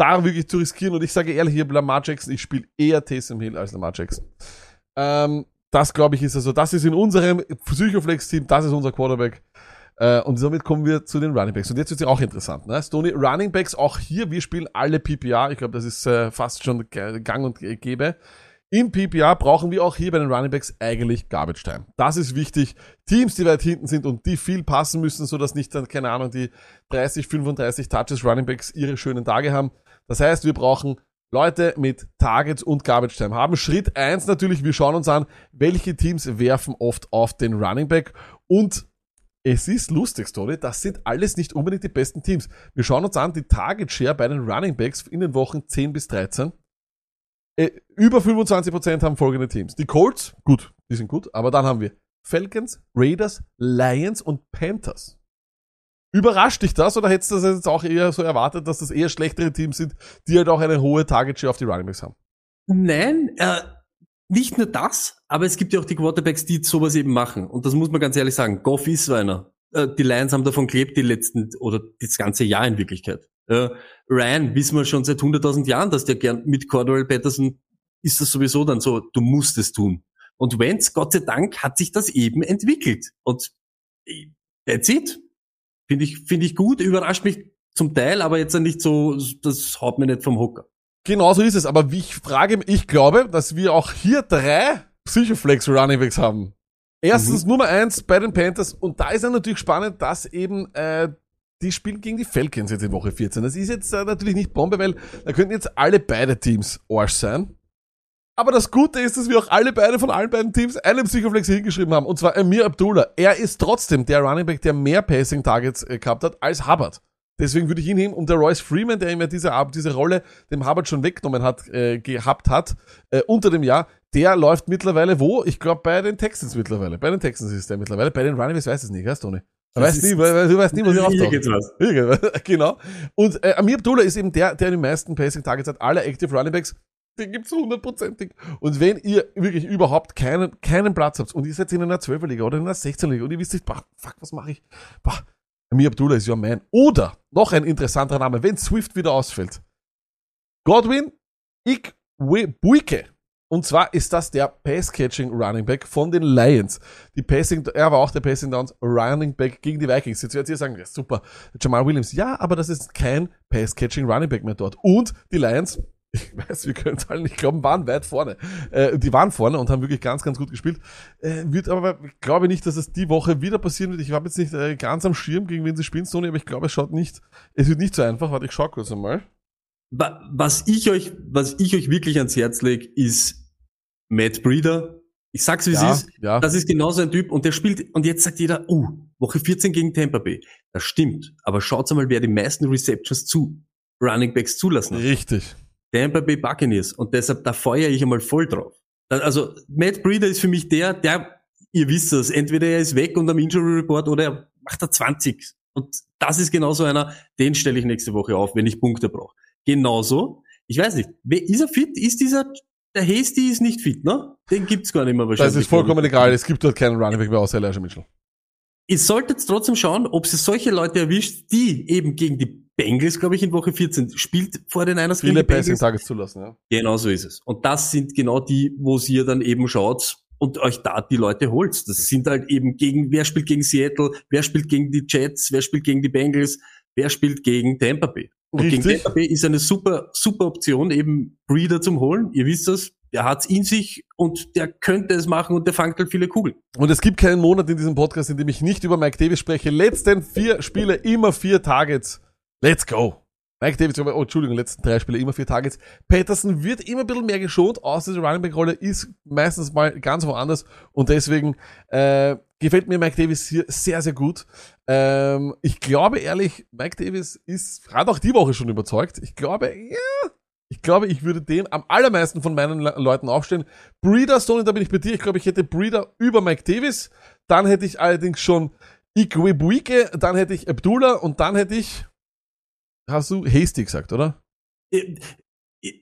da wirklich zu riskieren. Und ich sage ehrlich, hier Lamar Jackson, ich spiele eher Taysom Hill als Lamar Jackson. Ähm, das glaube ich ist also, das ist in unserem Psychoflex-Team, das ist unser Quarterback. Äh, und somit kommen wir zu den Running Backs. Und jetzt wird es auch interessant. Ne? Stoney, Running Backs, auch hier, wir spielen alle PPR. Ich glaube, das ist äh, fast schon gang und gäbe. In PPR brauchen wir auch hier bei den Running Backs eigentlich Garbage Time. Das ist wichtig. Teams, die weit hinten sind und die viel passen müssen, sodass nicht dann, keine Ahnung, die 30, 35 Touches Running Backs ihre schönen Tage haben. Das heißt, wir brauchen Leute mit Targets und Garbage Time haben. Schritt eins natürlich, wir schauen uns an, welche Teams werfen oft auf den Running Back und es ist lustig, Story, das sind alles nicht unbedingt die besten Teams. Wir schauen uns an, die Target Share bei den Running Backs in den Wochen 10 bis 13. Äh, über 25% haben folgende Teams. Die Colts, gut, die sind gut, aber dann haben wir Falcons, Raiders, Lions und Panthers. Überrascht dich das oder hättest du das jetzt auch eher so erwartet, dass das eher schlechtere Teams sind, die halt auch eine hohe Target Share auf die Running Backs haben? Nein, äh, nicht nur das, aber es gibt ja auch die Quarterbacks, die sowas eben machen. Und das muss man ganz ehrlich sagen. Goff ist so einer. Äh, die Lions haben davon gelebt die letzten oder das ganze Jahr in Wirklichkeit. Äh, Ryan wissen wir schon seit 100.000 Jahren, dass der gern mit Cordell Patterson ist das sowieso dann so, du musst es tun. Und Wentz, Gott sei Dank, hat sich das eben entwickelt. Und äh, that's it. Finde ich, finde ich gut, überrascht mich zum Teil, aber jetzt nicht so, das haut mir nicht vom Hocker. Genau so ist es. Aber wie ich frage, ich glaube, dass wir auch hier drei Psychoflex Runningbacks haben. Erstens Nummer eins bei den Panthers und da ist ja natürlich spannend, dass eben äh, die spielen gegen die Falcons jetzt in Woche 14. Das ist jetzt äh, natürlich nicht Bombe, weil da könnten jetzt alle beide Teams Arsch sein. Aber das Gute ist, dass wir auch alle beide von allen beiden Teams einen Psychoflex hingeschrieben haben. Und zwar Amir Abdullah. Er ist trotzdem der Running Back, der mehr Passing Targets äh, gehabt hat als Hubbard. Deswegen würde ich ihn nehmen. Und der Royce Freeman, der ihm ja diese, diese Rolle dem Hubbard schon weggenommen hat, äh, gehabt hat, äh, unter dem Jahr, der läuft mittlerweile wo? Ich glaube bei den Texans mittlerweile. Bei den Texans ist der mittlerweile. Bei den Running Backs weiß es nicht, gell, Tony? Du weißt nie, weil, du weißt nie, was hier Hier auftaucht. geht's was. Genau. Und äh, Amir Abdullah ist eben der, der die meisten Passing Targets hat, aller Active Running Backs. Den gibt's hundertprozentig. Und wenn ihr wirklich überhaupt keinen, keinen Platz habt und ihr seid in einer 12er Liga oder in einer 16er Liga und ihr wisst nicht, bah, fuck, was mache ich? Bah, Amir Abdullah ist your man. Oder, noch ein interessanter Name, wenn Swift wieder ausfällt. Godwin Ikwebuike. Und zwar ist das der Pass-Catching Running Back von den Lions. Die Passing, er war auch der Passing Downs Running Back gegen die Vikings. Jetzt werdet ihr sagen, ja, super, Jamal Williams. Ja, aber das ist kein Pass-Catching Running Back mehr dort. Und die Lions, ich weiß, wir können es alle nicht glauben, waren weit vorne. Äh, die waren vorne und haben wirklich ganz, ganz gut gespielt. Äh, wird aber, ich glaube nicht, dass es die Woche wieder passieren wird. Ich habe jetzt nicht äh, ganz am Schirm, gegen wen sie spielen, Sony, aber ich glaube, es schaut nicht, es wird nicht so einfach. Warte, ich schau kurz einmal. Wa- Was ich euch, was ich euch wirklich ans Herz lege, ist Matt Breeder. Ich sag's wie Ja, es ist. ja. Das ist genauso ein Typ und der spielt, und jetzt sagt jeder, uh, Woche 14 gegen Tampa Bay. Das stimmt. Aber schaut mal, wer die meisten Receptions zu Running Backs zulassen hat. Richtig. Tampa Bay Buccaneers. Und deshalb, da feuere ich einmal voll drauf. Also, Matt Breeder ist für mich der, der, ihr wisst das, entweder er ist weg und am Injury Report oder er macht da 20. Und das ist genauso einer, den stelle ich nächste Woche auf, wenn ich Punkte brauche. Genauso, ich weiß nicht, ist er fit? Ist dieser, der Hasty ist nicht fit, ne? Den gibt's gar nicht mehr wahrscheinlich. Das ist vollkommen egal. Es gibt dort keinen Running Back mehr außer Elijah Mitchell. Ihr solltet trotzdem schauen, ob sie solche Leute erwischt, die eben gegen die Bengals, glaube ich, in Woche 14 spielt vor den Niners gegen Viele. Passing Targets zulassen, ja. Genau so ist es. Und das sind genau die, wo ihr dann eben schaut und euch da die Leute holt. Das sind halt eben gegen, wer spielt gegen Seattle, wer spielt gegen die Jets, wer spielt gegen die Bengals, wer spielt gegen Tampa Bay. Und gegen Richtig. Tampa Bay ist eine super, super Option, eben Breeder zum Holen. Ihr wisst das, der hat's in sich und der könnte es machen und der fangt halt viele Kugeln. Und es gibt keinen Monat in diesem Podcast, in dem ich nicht über Mike Davis spreche. Letzten vier Spiele immer vier Targets. Let's go. Mike Davis, oh, Entschuldigung, letzten drei Spiele immer vier Targets. Patterson wird immer ein bisschen mehr geschont, außer die Running Back Rolle ist meistens mal ganz woanders und deswegen äh, gefällt mir Mike Davis hier sehr, sehr gut. Ähm, ich glaube ehrlich, Mike Davis ist, hat auch die Woche schon überzeugt. Ich glaube, ja, ich glaube, ich würde den am allermeisten von meinen Le Leuten aufstellen. Breeder Stone, da bin ich bei dir. Ich glaube, ich hätte Breeder über Mike Davis. Dann hätte ich allerdings schon Ikwebuike, dann hätte ich Abdullah und dann hätte ich, hast du Hasty gesagt, oder? Äh,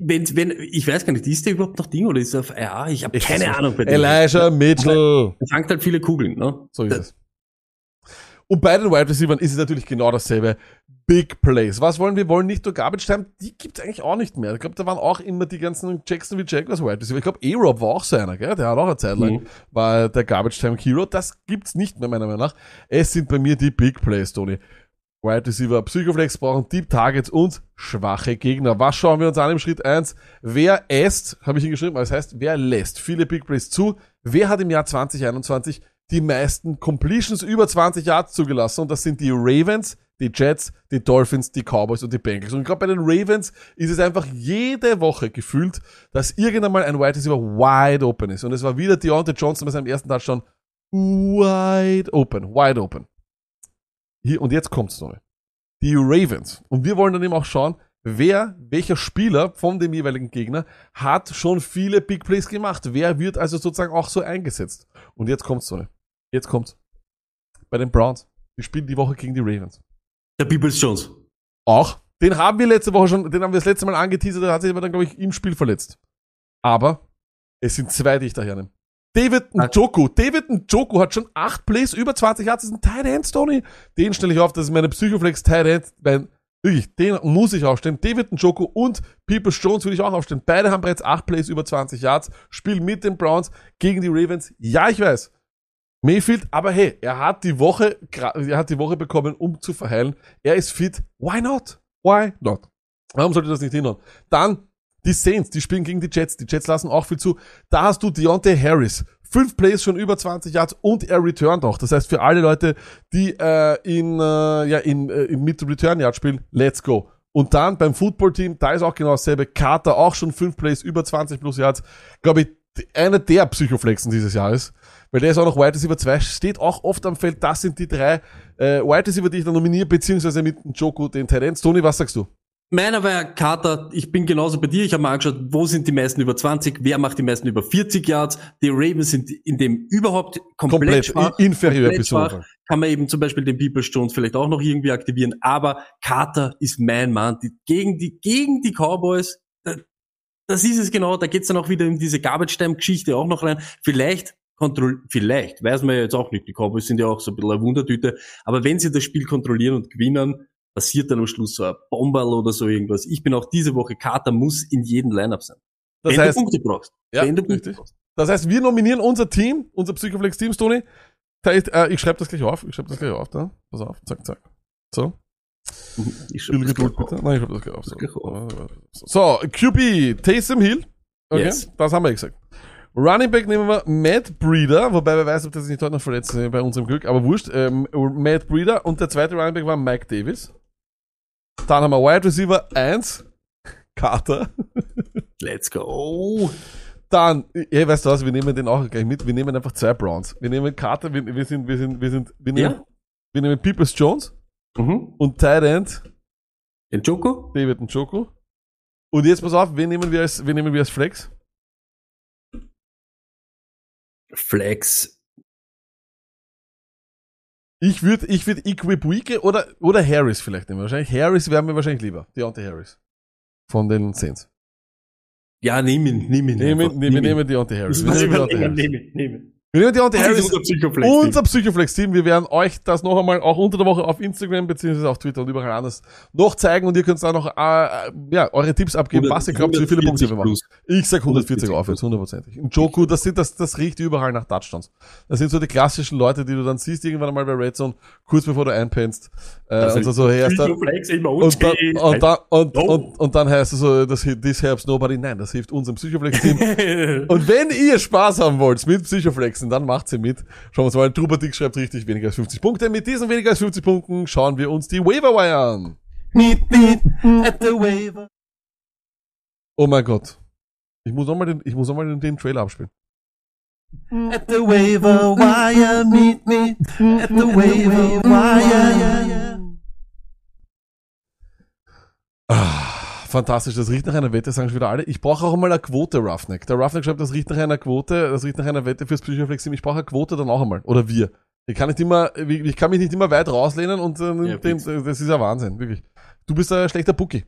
Wenn, wenn, ich weiß gar nicht, ist der überhaupt noch Ding oder ist er auf RA? Ich habe keine. Ahnung bei dem. Elijah Mitchell. Er fangt halt viele Kugeln, ne? So ist es. Und bei den Wide Receivers ist es natürlich genau dasselbe. Big Plays. Was wollen wir? Wir wollen nicht nur Garbage Time. Die gibt's eigentlich auch nicht mehr. Ich glaube, da waren auch immer die ganzen Jacksonville Jaguars Wide Receiver. Ich glaube, A-Rob war auch so einer, gell? Der hat auch eine Zeit lang, Mhm. war der Garbage Time Hero. Das gibt's nicht mehr, meiner Meinung nach. Es sind bei mir die Big Plays, Tony. Wide Receiver, Psychoflex brauchen Deep Targets und schwache Gegner. Was schauen wir uns an im Schritt 1? Wer esst, habe ich hingeschrieben, aber das heißt, wer lässt viele Big Plays zu? Wer hat im Jahr 2021 die meisten Completions über 20 Yards zugelassen? Und das sind die Ravens, die Jets, die Dolphins, die Cowboys und die Bengals. Und gerade bei den Ravens ist es einfach jede Woche gefühlt, dass irgendwann mal ein Wide Receiver wide open ist. Und es war wieder Deontay Johnson bei seinem ersten Touchdown wide open, wide open. Hier, und jetzt kommt's noch. Die Ravens. Und wir wollen dann eben auch schauen, wer, welcher Spieler von dem jeweiligen Gegner hat schon viele Big Plays gemacht. Wer wird also sozusagen auch so eingesetzt. Und jetzt kommt's so. Jetzt kommt's. Bei den Browns. Die spielen die Woche gegen die Ravens. Der Peoples Jones. Auch. Den haben wir letzte Woche schon, den haben wir das letzte Mal angeteasert, der hat sich aber dann, glaube ich, im Spiel verletzt. Aber es sind zwei, die ich da hernehme. David Njoku. David Njoku hat schon acht Plays über 20 Yards. Das ist ein Tight End, Tony. Den stelle ich auf, das ist meine Psychoflex Tight End. Mein, wirklich, den muss ich aufstellen. David Njoku und Peoples Jones will ich auch aufstellen. Beide haben bereits acht Plays über 20 Yards. Spielen mit den Browns gegen die Ravens. Ja, ich weiß. Mayfield, aber hey, er hat die Woche, er hat die Woche bekommen, um zu verheilen. Er ist fit. Why not? Why not? Warum sollte das nicht hinhauen? Dann die Saints, die spielen gegen die Jets. Die Jets lassen auch viel zu. Da hast du Deontay Harris. Fünf Plays schon über 20 Yards und er returnt auch. Das heißt, für alle Leute, die äh, in, äh, ja, in, äh, in mit Return Yard spielen, let's go. Und dann beim Football-Team, da ist auch genau dasselbe. Carter auch schon fünf Plays über 20 plus Yards. Glaube ich, einer der Psychoflexen dieses Jahres. Weil der ist auch noch Wide Receiver 2, steht auch oft am Feld. Das sind die drei äh, Wide Receiver, die ich da nominiere, beziehungsweise mit Joko, den Tendenz. Tony, was sagst du? Meiner war Carter, ich bin genauso bei dir, ich habe mal angeschaut, wo sind die meisten über 20, wer macht die meisten über 40 Yards, die Ravens sind in dem überhaupt komplett, Komplett schwach, inferior komplett kann man eben zum Beispiel den People Jones vielleicht auch noch irgendwie aktivieren, aber Carter ist mein Mann, die, gegen die, gegen die Cowboys, da, das ist es genau, da geht's dann auch wieder in diese Garbage-Time-Geschichte auch noch rein, vielleicht kontroll, vielleicht, weiß man ja jetzt auch nicht, die Cowboys sind ja auch so ein bisschen eine Wundertüte, aber wenn sie das Spiel kontrollieren und gewinnen, passiert dann am Schluss so ein Bomberl oder so irgendwas. Ich bin auch diese Woche, Carter muss in jedem Lineup sein. Das wenn heißt, du Punkte brauchst. Ja, wenn du Punkte brauchst. Das heißt, wir nominieren unser Team, unser Psychoflex-Team, Tony. Äh, ich schreibe das gleich auf. Ich schreibe das gleich auf. Da. Pass auf. Zack, zack. So. Ich schreib das Geduld, bitte. auf. Nein, ich schreibe das gleich auf. So. Gleich so, QB, Taysom Hill. Okay, Yes. das haben wir gesagt. Running Back nehmen wir Matt Breeder, wobei wer weiß, ob das nicht heute noch verletzt ist bei unserem Glück, aber wurscht. Ähm, Matt Breeder und der zweite Running Back war Mike Davis. Dann haben wir Wide Receiver 1, Carter. Let's go. Dann, ey, weißt du was, wir nehmen den auch gleich mit. Wir nehmen einfach zwei Browns. Wir nehmen Carter, wir, wir sind, wir sind, wir sind, wir nehmen, Ja. wir nehmen Peoples Jones Mhm. und Tight End Den Joko? David Njoku. Und jetzt pass auf, wen nehmen wir als, wen nehmen wir als Flex? Flex. Ich würde, ich würde Equibwike oder, oder Harris vielleicht nehmen. Wahrscheinlich Harris wäre mir wahrscheinlich lieber. Deontay Harris. Von den Saints. Ja, nehm ihn, nimm ihn. Nehmen, nehmen, nehmen Deontay Harris. Wir Was nehmen Deontay Harris. nehmen, nehmen. Wir ist Harris. unser Psychoflex. Unser Psychoflex-Team. Wir werden euch das noch einmal auch unter der Woche auf Instagram beziehungsweise auf Twitter und überall anders noch zeigen und ihr könnt da noch äh, ja, eure Tipps abgeben, was ihr glaubt, wie viele Punkte wir machen. Ich sag 140 140 aufwärts, hundertprozentig. Und Joku, das sind, das, das riecht überall nach Touchdowns. Das sind so die klassischen Leute, die du dann siehst irgendwann einmal bei Red Zone, kurz bevor du einpennst, äh, und so, hey, erst dann, Psychoflex und dann, und dann, und, No. und, und dann heißt es so, das, this helps nobody. Nein, das hilft unserem Psychoflex-Team. und wenn ihr Spaß haben wollt mit Psychoflexen, dann macht sie mit. Schauen wir uns mal, Trubadix schreibt richtig weniger als 50 Punkte. Mit diesen weniger als 50 Punkten schauen wir uns die Waiverwire an. Meet me at the waiver. Oh mein Gott. Ich muss nochmal den, ich muss noch mal den, den Trailer abspielen. At the waiver wire, meet me at the waiver wire. Ah, fantastisch, das riecht nach einer Wette, sagen schon wieder alle. Ich brauche auch einmal eine Quote, Roughneck. Der Roughneck schreibt, das riecht nach einer Quote, das riecht nach einer Wette fürs Psychoflex-Team. Ich brauche eine Quote dann auch einmal. Oder wir. Ich kann nicht immer, ich kann mich nicht immer weit rauslehnen und äh, Ja, fix. das ist ja Wahnsinn, wirklich. Du bist ein schlechter Bookie.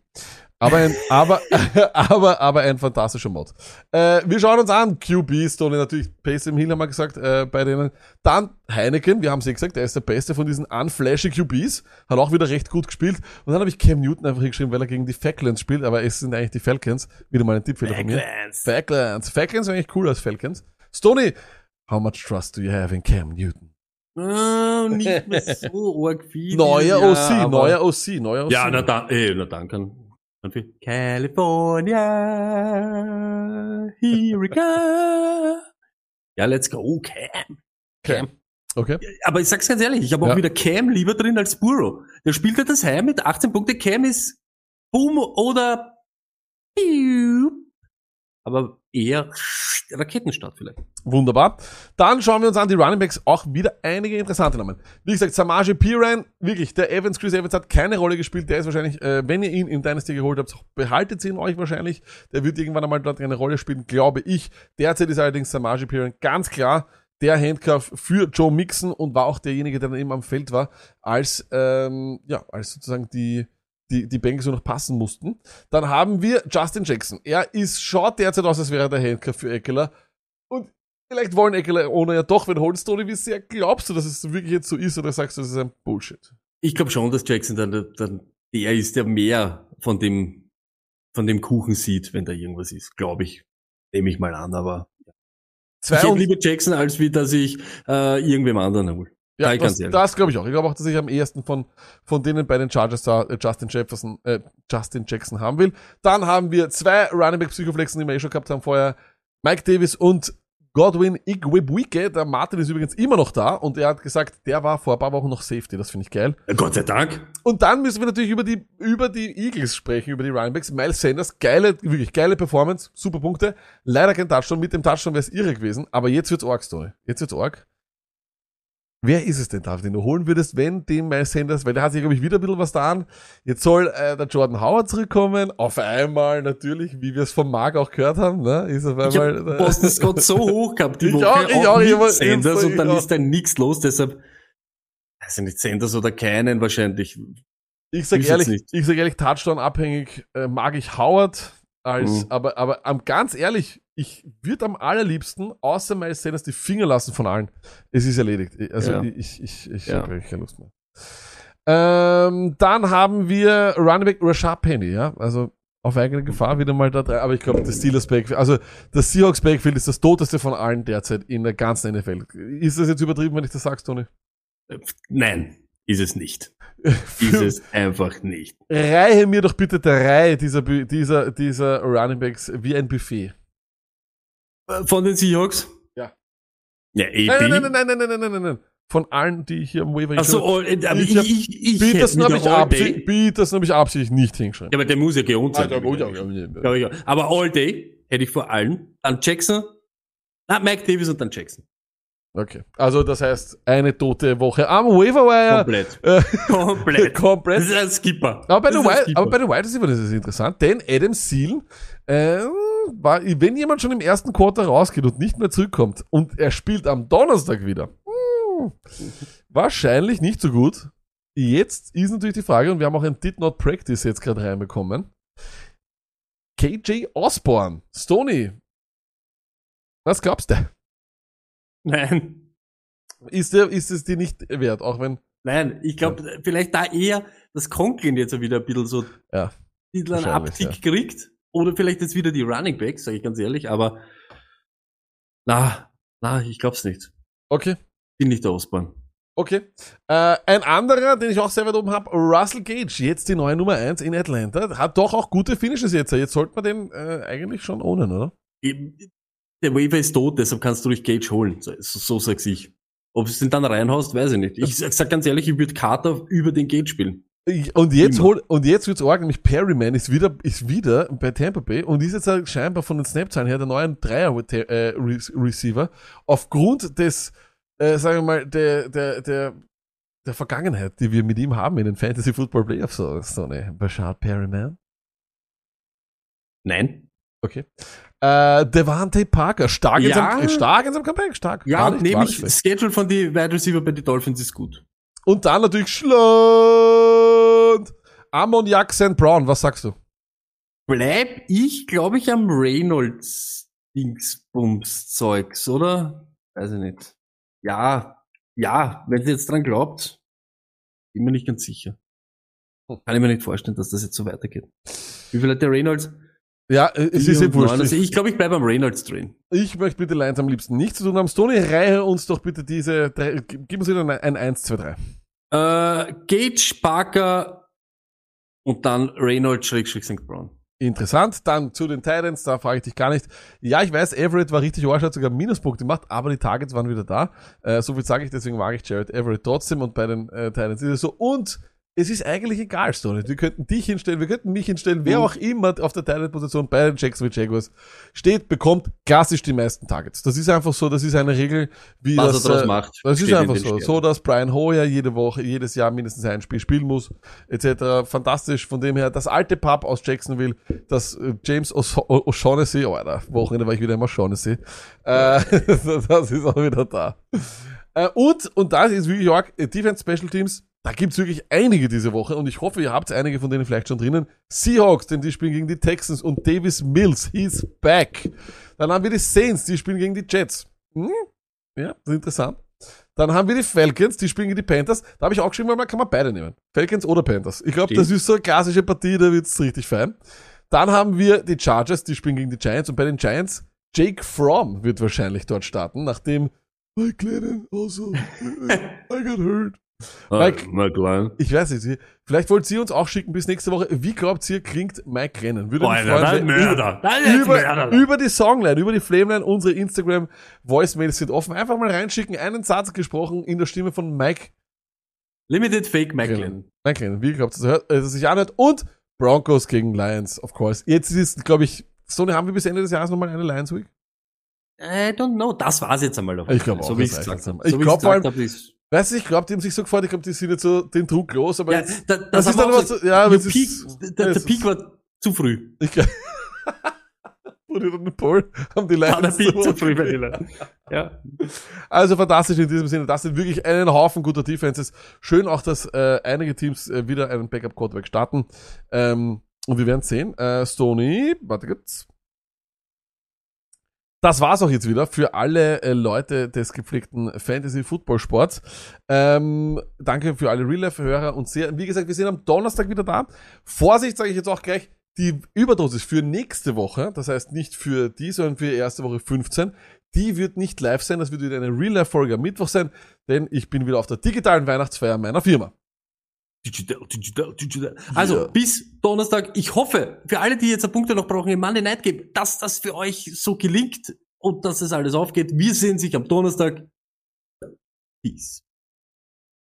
Aber ein, aber, aber, aber ein fantastischer Mod. Äh, wir schauen uns an. QBs, Tony natürlich, Pace im Hill haben wir gesagt, äh, bei denen. Dann Heineken, wir haben sie gesagt, er ist der beste von diesen unflashy QBs. Hat auch wieder recht gut gespielt. Und dann habe ich Cam Newton einfach hingeschrieben, weil er gegen die Falcons spielt, aber es sind eigentlich die Falcons. Wieder mal ein Tippfehler von mir. Falcons. Falcons sind eigentlich cooler als Falcons. Stoney, how much trust do you have in Cam Newton? Ah, nicht mehr so arg viel. Neuer Ja, OC, neuer OC, neuer OC. Ja, na dann, eh, na dann kann viel. California, here we go. Ja, let's go, Cam. Okay. Okay. Aber ich sag's ganz ehrlich, ich habe auch Ja. wieder Cam lieber drin als Burrow. Der spielt ja das heim mit 18 Punkte. Cam ist Boom oder Piu. Aber eher Raketenstart vielleicht. Wunderbar. Dann schauen wir uns an die Running Backs. Auch wieder einige interessante Namen. Wie gesagt, Samaje Piran, wirklich, der Evans, Chris Evans hat keine Rolle gespielt. Der ist wahrscheinlich, äh, wenn ihr ihn in Dynasty geholt habt, behaltet ihn euch wahrscheinlich. Der wird irgendwann einmal dort eine Rolle spielen, glaube ich. Derzeit ist allerdings Samaje Piran ganz klar der Handcuff für Joe Mixon und war auch derjenige, der dann eben am Feld war, als, ähm, ja, als sozusagen die, die, die Bengals so noch passen mussten. Dann haben wir Justin Jackson. Er ist, schaut derzeit aus, als wäre er der Handcuff für Eckler. Und vielleicht wollen Eckler ohne ja doch wen holen. Stoney, wie sehr glaubst du, dass es wirklich jetzt so ist oder sagst du, das ist ein Bullshit? Ich glaube schon, dass Jackson dann, dann der ist, der mehr von dem, von dem Kuchen sieht, wenn da irgendwas ist. Glaube ich. Nehme ich mal an, aber ich Zwei hätte und, lieber Jackson, als wie dass ich äh, irgendwem anderen hole. Ja, ich das, das glaube ich auch. Ich glaube auch, dass ich am ehesten von, von denen bei den Chargers da äh, Justin Jefferson, äh, Justin Jackson haben will. Dann haben wir zwei Running Back Psychoflexen, die wir eh schon gehabt haben vorher. Mike Davis und Godwin Igwebuike. Der Martin ist übrigens immer noch da und er hat gesagt, der war vor ein paar Wochen noch Safety. Das finde ich geil. Gott sei Dank. Und dann müssen wir natürlich über die, über die Eagles sprechen, über die Runningbacks. Miles Sanders, geile, wirklich geile Performance, super Punkte. Leider kein Touchdown. Mit dem Touchdown wäre es irre gewesen. Aber jetzt wird's arg, Story. Jetzt wird's arg. Wer ist es denn, David, den du holen würdest, wenn dem Miles Sanders, weil der hat sich, glaube ich, wieder ein bisschen was da an. Jetzt soll äh, der Jordan Howard zurückkommen. Auf einmal natürlich, wie wir es vom Marc auch gehört haben, ne? Ist auf Ich einmal. habe Boston Scott so hoch gehabt die Ich Woche. auch, ich auch, ich war- Sanders ich und dann auch. ist da nichts los, deshalb weiß ich nicht, Sanders oder keinen wahrscheinlich. Ich sag Ist ehrlich, ich sag ehrlich, Touchdown abhängig äh, mag ich Howard als, Mhm. aber, aber am ganz ehrlich, ich würde am allerliebsten, außer Miles Sanders, die Finger lassen von allen. Es ist erledigt. Also Ja. ich, ich, ich Ja. habe keine Lust mehr. Ähm, dann haben wir Running Back Rashad Penny, ja, also auf eigene Gefahr wieder mal da drei, aber ich glaube, das Steelers Backfield, also das Seahawks Backfield ist das toteste von allen derzeit in der ganzen NFL. Ist das jetzt übertrieben, wenn ich das sagst, Tony? Nein, ist es nicht. Ist es einfach nicht. Reihe mir doch bitte der Reihe dieser, dieser, dieser Running Backs wie ein Buffet. Von den Seahawks? Ja. Ja, eh. Nein, nein, nein, nein, nein, nein, nein, nein, nein, nein. Von allen, die hier am Waiver äh, aber Ich ich, ich, ich, Peterson hätte habe ich, wieder All absichtlich, Day. Peterson hab ich absichtlich nicht hingeschrieben. Ja, aber der muss ja geohnt sein. Ah, der muss ja-. Aber All Day hätte ich vor allen. Dann Jackson. Na, Mike Davis und dann Jackson. Okay. Also das heißt, eine tote Woche am Waiverwire. Komplett. Äh, Komplett. Das komplett. ist ein Skipper. Aber bei, Das Wide, Skipper. aber bei den Wide Receivers ist es interessant, denn Adam Seal, äh, war, wenn jemand schon im ersten Quarter rausgeht und nicht mehr zurückkommt und er spielt am Donnerstag wieder, hm, wahrscheinlich nicht so gut. Jetzt ist natürlich die Frage, und wir haben auch ein Did Not Practice jetzt gerade reinbekommen. KJ Osborne, Stoney, was glaubst du? Nein. Ist, der, ist es dir nicht wert, auch wenn, Nein, ich glaube, vielleicht da eher das Conklin jetzt wieder ein bisschen so Ja, ein bisschen einen Abtick kriegt. Oder vielleicht jetzt wieder die Running Backs, sage ich ganz ehrlich, aber na, na, ich glaub's nicht. okay. Bin nicht der Osborn. Okay. Äh, ein anderer, den ich auch sehr weit oben habe, Russell Gage, jetzt die neue Nummer 1 in Atlanta, hat doch auch gute Finishes jetzt. Jetzt sollte man den äh, eigentlich schon ownen, oder? Der Waiver ist tot, deshalb kannst du durch Gage holen. So, so sag's ich. Ob du den dann reinhaust, weiß ich nicht. Ich sag, ganz ehrlich, ich würde Carter über den Gate spielen. Ich- Und jetzt hol, und jetzt wird's arg, nämlich Perryman ist wieder, ist wieder bei Tampa Bay und ist jetzt halt scheinbar von den Snapzahlen her der neue Dreier äh, aufgrund des, äh, sagen wir mal, der, der, der, der Vergangenheit, die wir mit ihm haben in den Fantasy Football Playoffs, so, so eine Bashard Perryman. Nein. Okay. Äh, Devante Parker, stark, in Ja. seinem, stark in seinem Comeback, stark. Ja, nicht schlecht. Schedule von die Wide Receiver bei den Dolphins ist gut. Und dann natürlich Schland. Ammoniak St. Brown, was sagst du? Bleib ich, glaube ich, am Reynolds Dingsbums Zeugs, oder? Weiß ich nicht. Ja, ja, wenn sie jetzt dran glaubt, bin mir nicht ganz sicher. Kann ich mir nicht vorstellen, dass das jetzt so weitergeht. Wie viel hat der Reynolds? Ja, äh, es ist eh wurscht. Also Ich, glaube, ich bleibe am Reynolds drin. ich möchte mit den Lions am liebsten nichts zu tun haben. Stoney, reihe uns doch bitte diese, drei, gib uns wieder ein 1, 2, 3. Äh, Gage, Parker und dann Reynolds, Schrägstrich St. Brown. Interessant. Dann zu den Titans, da frage ich dich gar nicht. Ja, ich weiß, Everett war richtig Arsch, hat sogar Minuspunkte gemacht, aber die Targets waren wieder da. Äh, so viel sage ich, deswegen mag ich Jared Everett trotzdem und bei den äh, Titans ist es so. Und es ist eigentlich egal, Stoney. Wir könnten dich hinstellen, wir könnten mich hinstellen, wer auch immer auf der Titan-Position bei den Jacksonville Jaguars steht, bekommt klassisch die meisten Targets. Das ist einfach so, das ist eine Regel, wie Was das, er daraus äh, macht, Das ist einfach so. Sternen. So, dass Brian Hoyer jede Woche, jedes Jahr mindestens ein Spiel spielen muss, etc. Fantastisch. Von dem her, das alte Pub aus Jacksonville, das äh, James O'Shaughnessy, oh, Alter, Wochenende war ich wieder immer Shaughnessy, äh, das ist auch wieder da. Äh, und, und das ist wirklich arg, äh, Defense Special Teams, da gibt's wirklich einige diese Woche und ich hoffe, ihr habt einige von denen vielleicht schon drinnen. Seahawks, denn die spielen gegen die Texans und Davis Mills, he's back. Dann haben wir die Saints, die spielen gegen die Jets. Hm? Ja, das ist interessant. Dann haben wir die Falcons, die spielen gegen die Panthers. Da habe ich auch geschrieben, weil man kann man beide nehmen. Falcons oder Panthers. Ich glaube, das ist so eine klassische Partie, da wird's richtig fein. Dann haben wir die Chargers, die spielen gegen die Giants. Und bei den Giants, Jake Fromm wird wahrscheinlich dort starten, nachdem Mike Lennon also, I got hurt. Mike- mal klar. Ich weiß nicht, vielleicht wollt ihr uns auch schicken bis nächste Woche. Wie glaubt ihr, klingt Mike Lennon? Würde mich Alter, freuen, wenn- Mörder. Ist über, Mörder. über die Songline, über die Flameline, unsere Instagram Voicemails sind offen. Einfach mal reinschicken, einen Satz gesprochen in der Stimme von Mike Limited Fake Lennon. Macklin. Mike Lennon. Wie glaubt ihr, hört, äh, dass es sich anhört? Und Broncos gegen Lions, of course. Jetzt ist, glaube ich, so haben wir bis Ende des Jahres nochmal eine Lions Week. I don't know. Das war's jetzt einmal. Auf Ich glaub so auch, wie das ich reicht gesagt jetzt habe. So Ich wie glaub ich's vor allem- hab, Weißt du, ich glaube, die haben sich so gefreut, ich glaube, die sind jetzt so den Druck los, aber Ja, jetzt, da, das das ist dann was, gesagt. ja, aber Peak, ist, der, der Peak war zu früh. Ich Wurde dann Paul, haben die der Lions Peak so- zu früh bei Hiller. Ja. Also fantastisch in diesem Sinne. Das sind wirklich einen Haufen guter Defenses. Schön auch, dass äh, einige Teams äh, wieder einen Backup-Quarterback starten. Ähm, und wir werden sehen. Äh, Stoney, warte kurz. Das war's auch jetzt wieder für alle äh, Leute des gepflegten Fantasy-Football-Sports. Ähm, danke für alle Real-Life-Hörer und sehr, wie gesagt, wir sind am Donnerstag wieder da. Vorsicht, sage ich jetzt auch gleich, die Überdosis für nächste Woche, das heißt nicht für die, sondern für erste Woche 15, die wird nicht live sein, das wird wieder eine Real-Life-Folge am Mittwoch sein, denn ich bin wieder auf der digitalen Weihnachtsfeier meiner Firma. Digital, digital, digital. Also, Ja. bis Donnerstag. Ich hoffe, für alle, die jetzt ein Punkte noch brauchen im Monday Night Game, dass das für euch so gelingt und dass es alles aufgeht. Wir sehen sich am Donnerstag. Peace.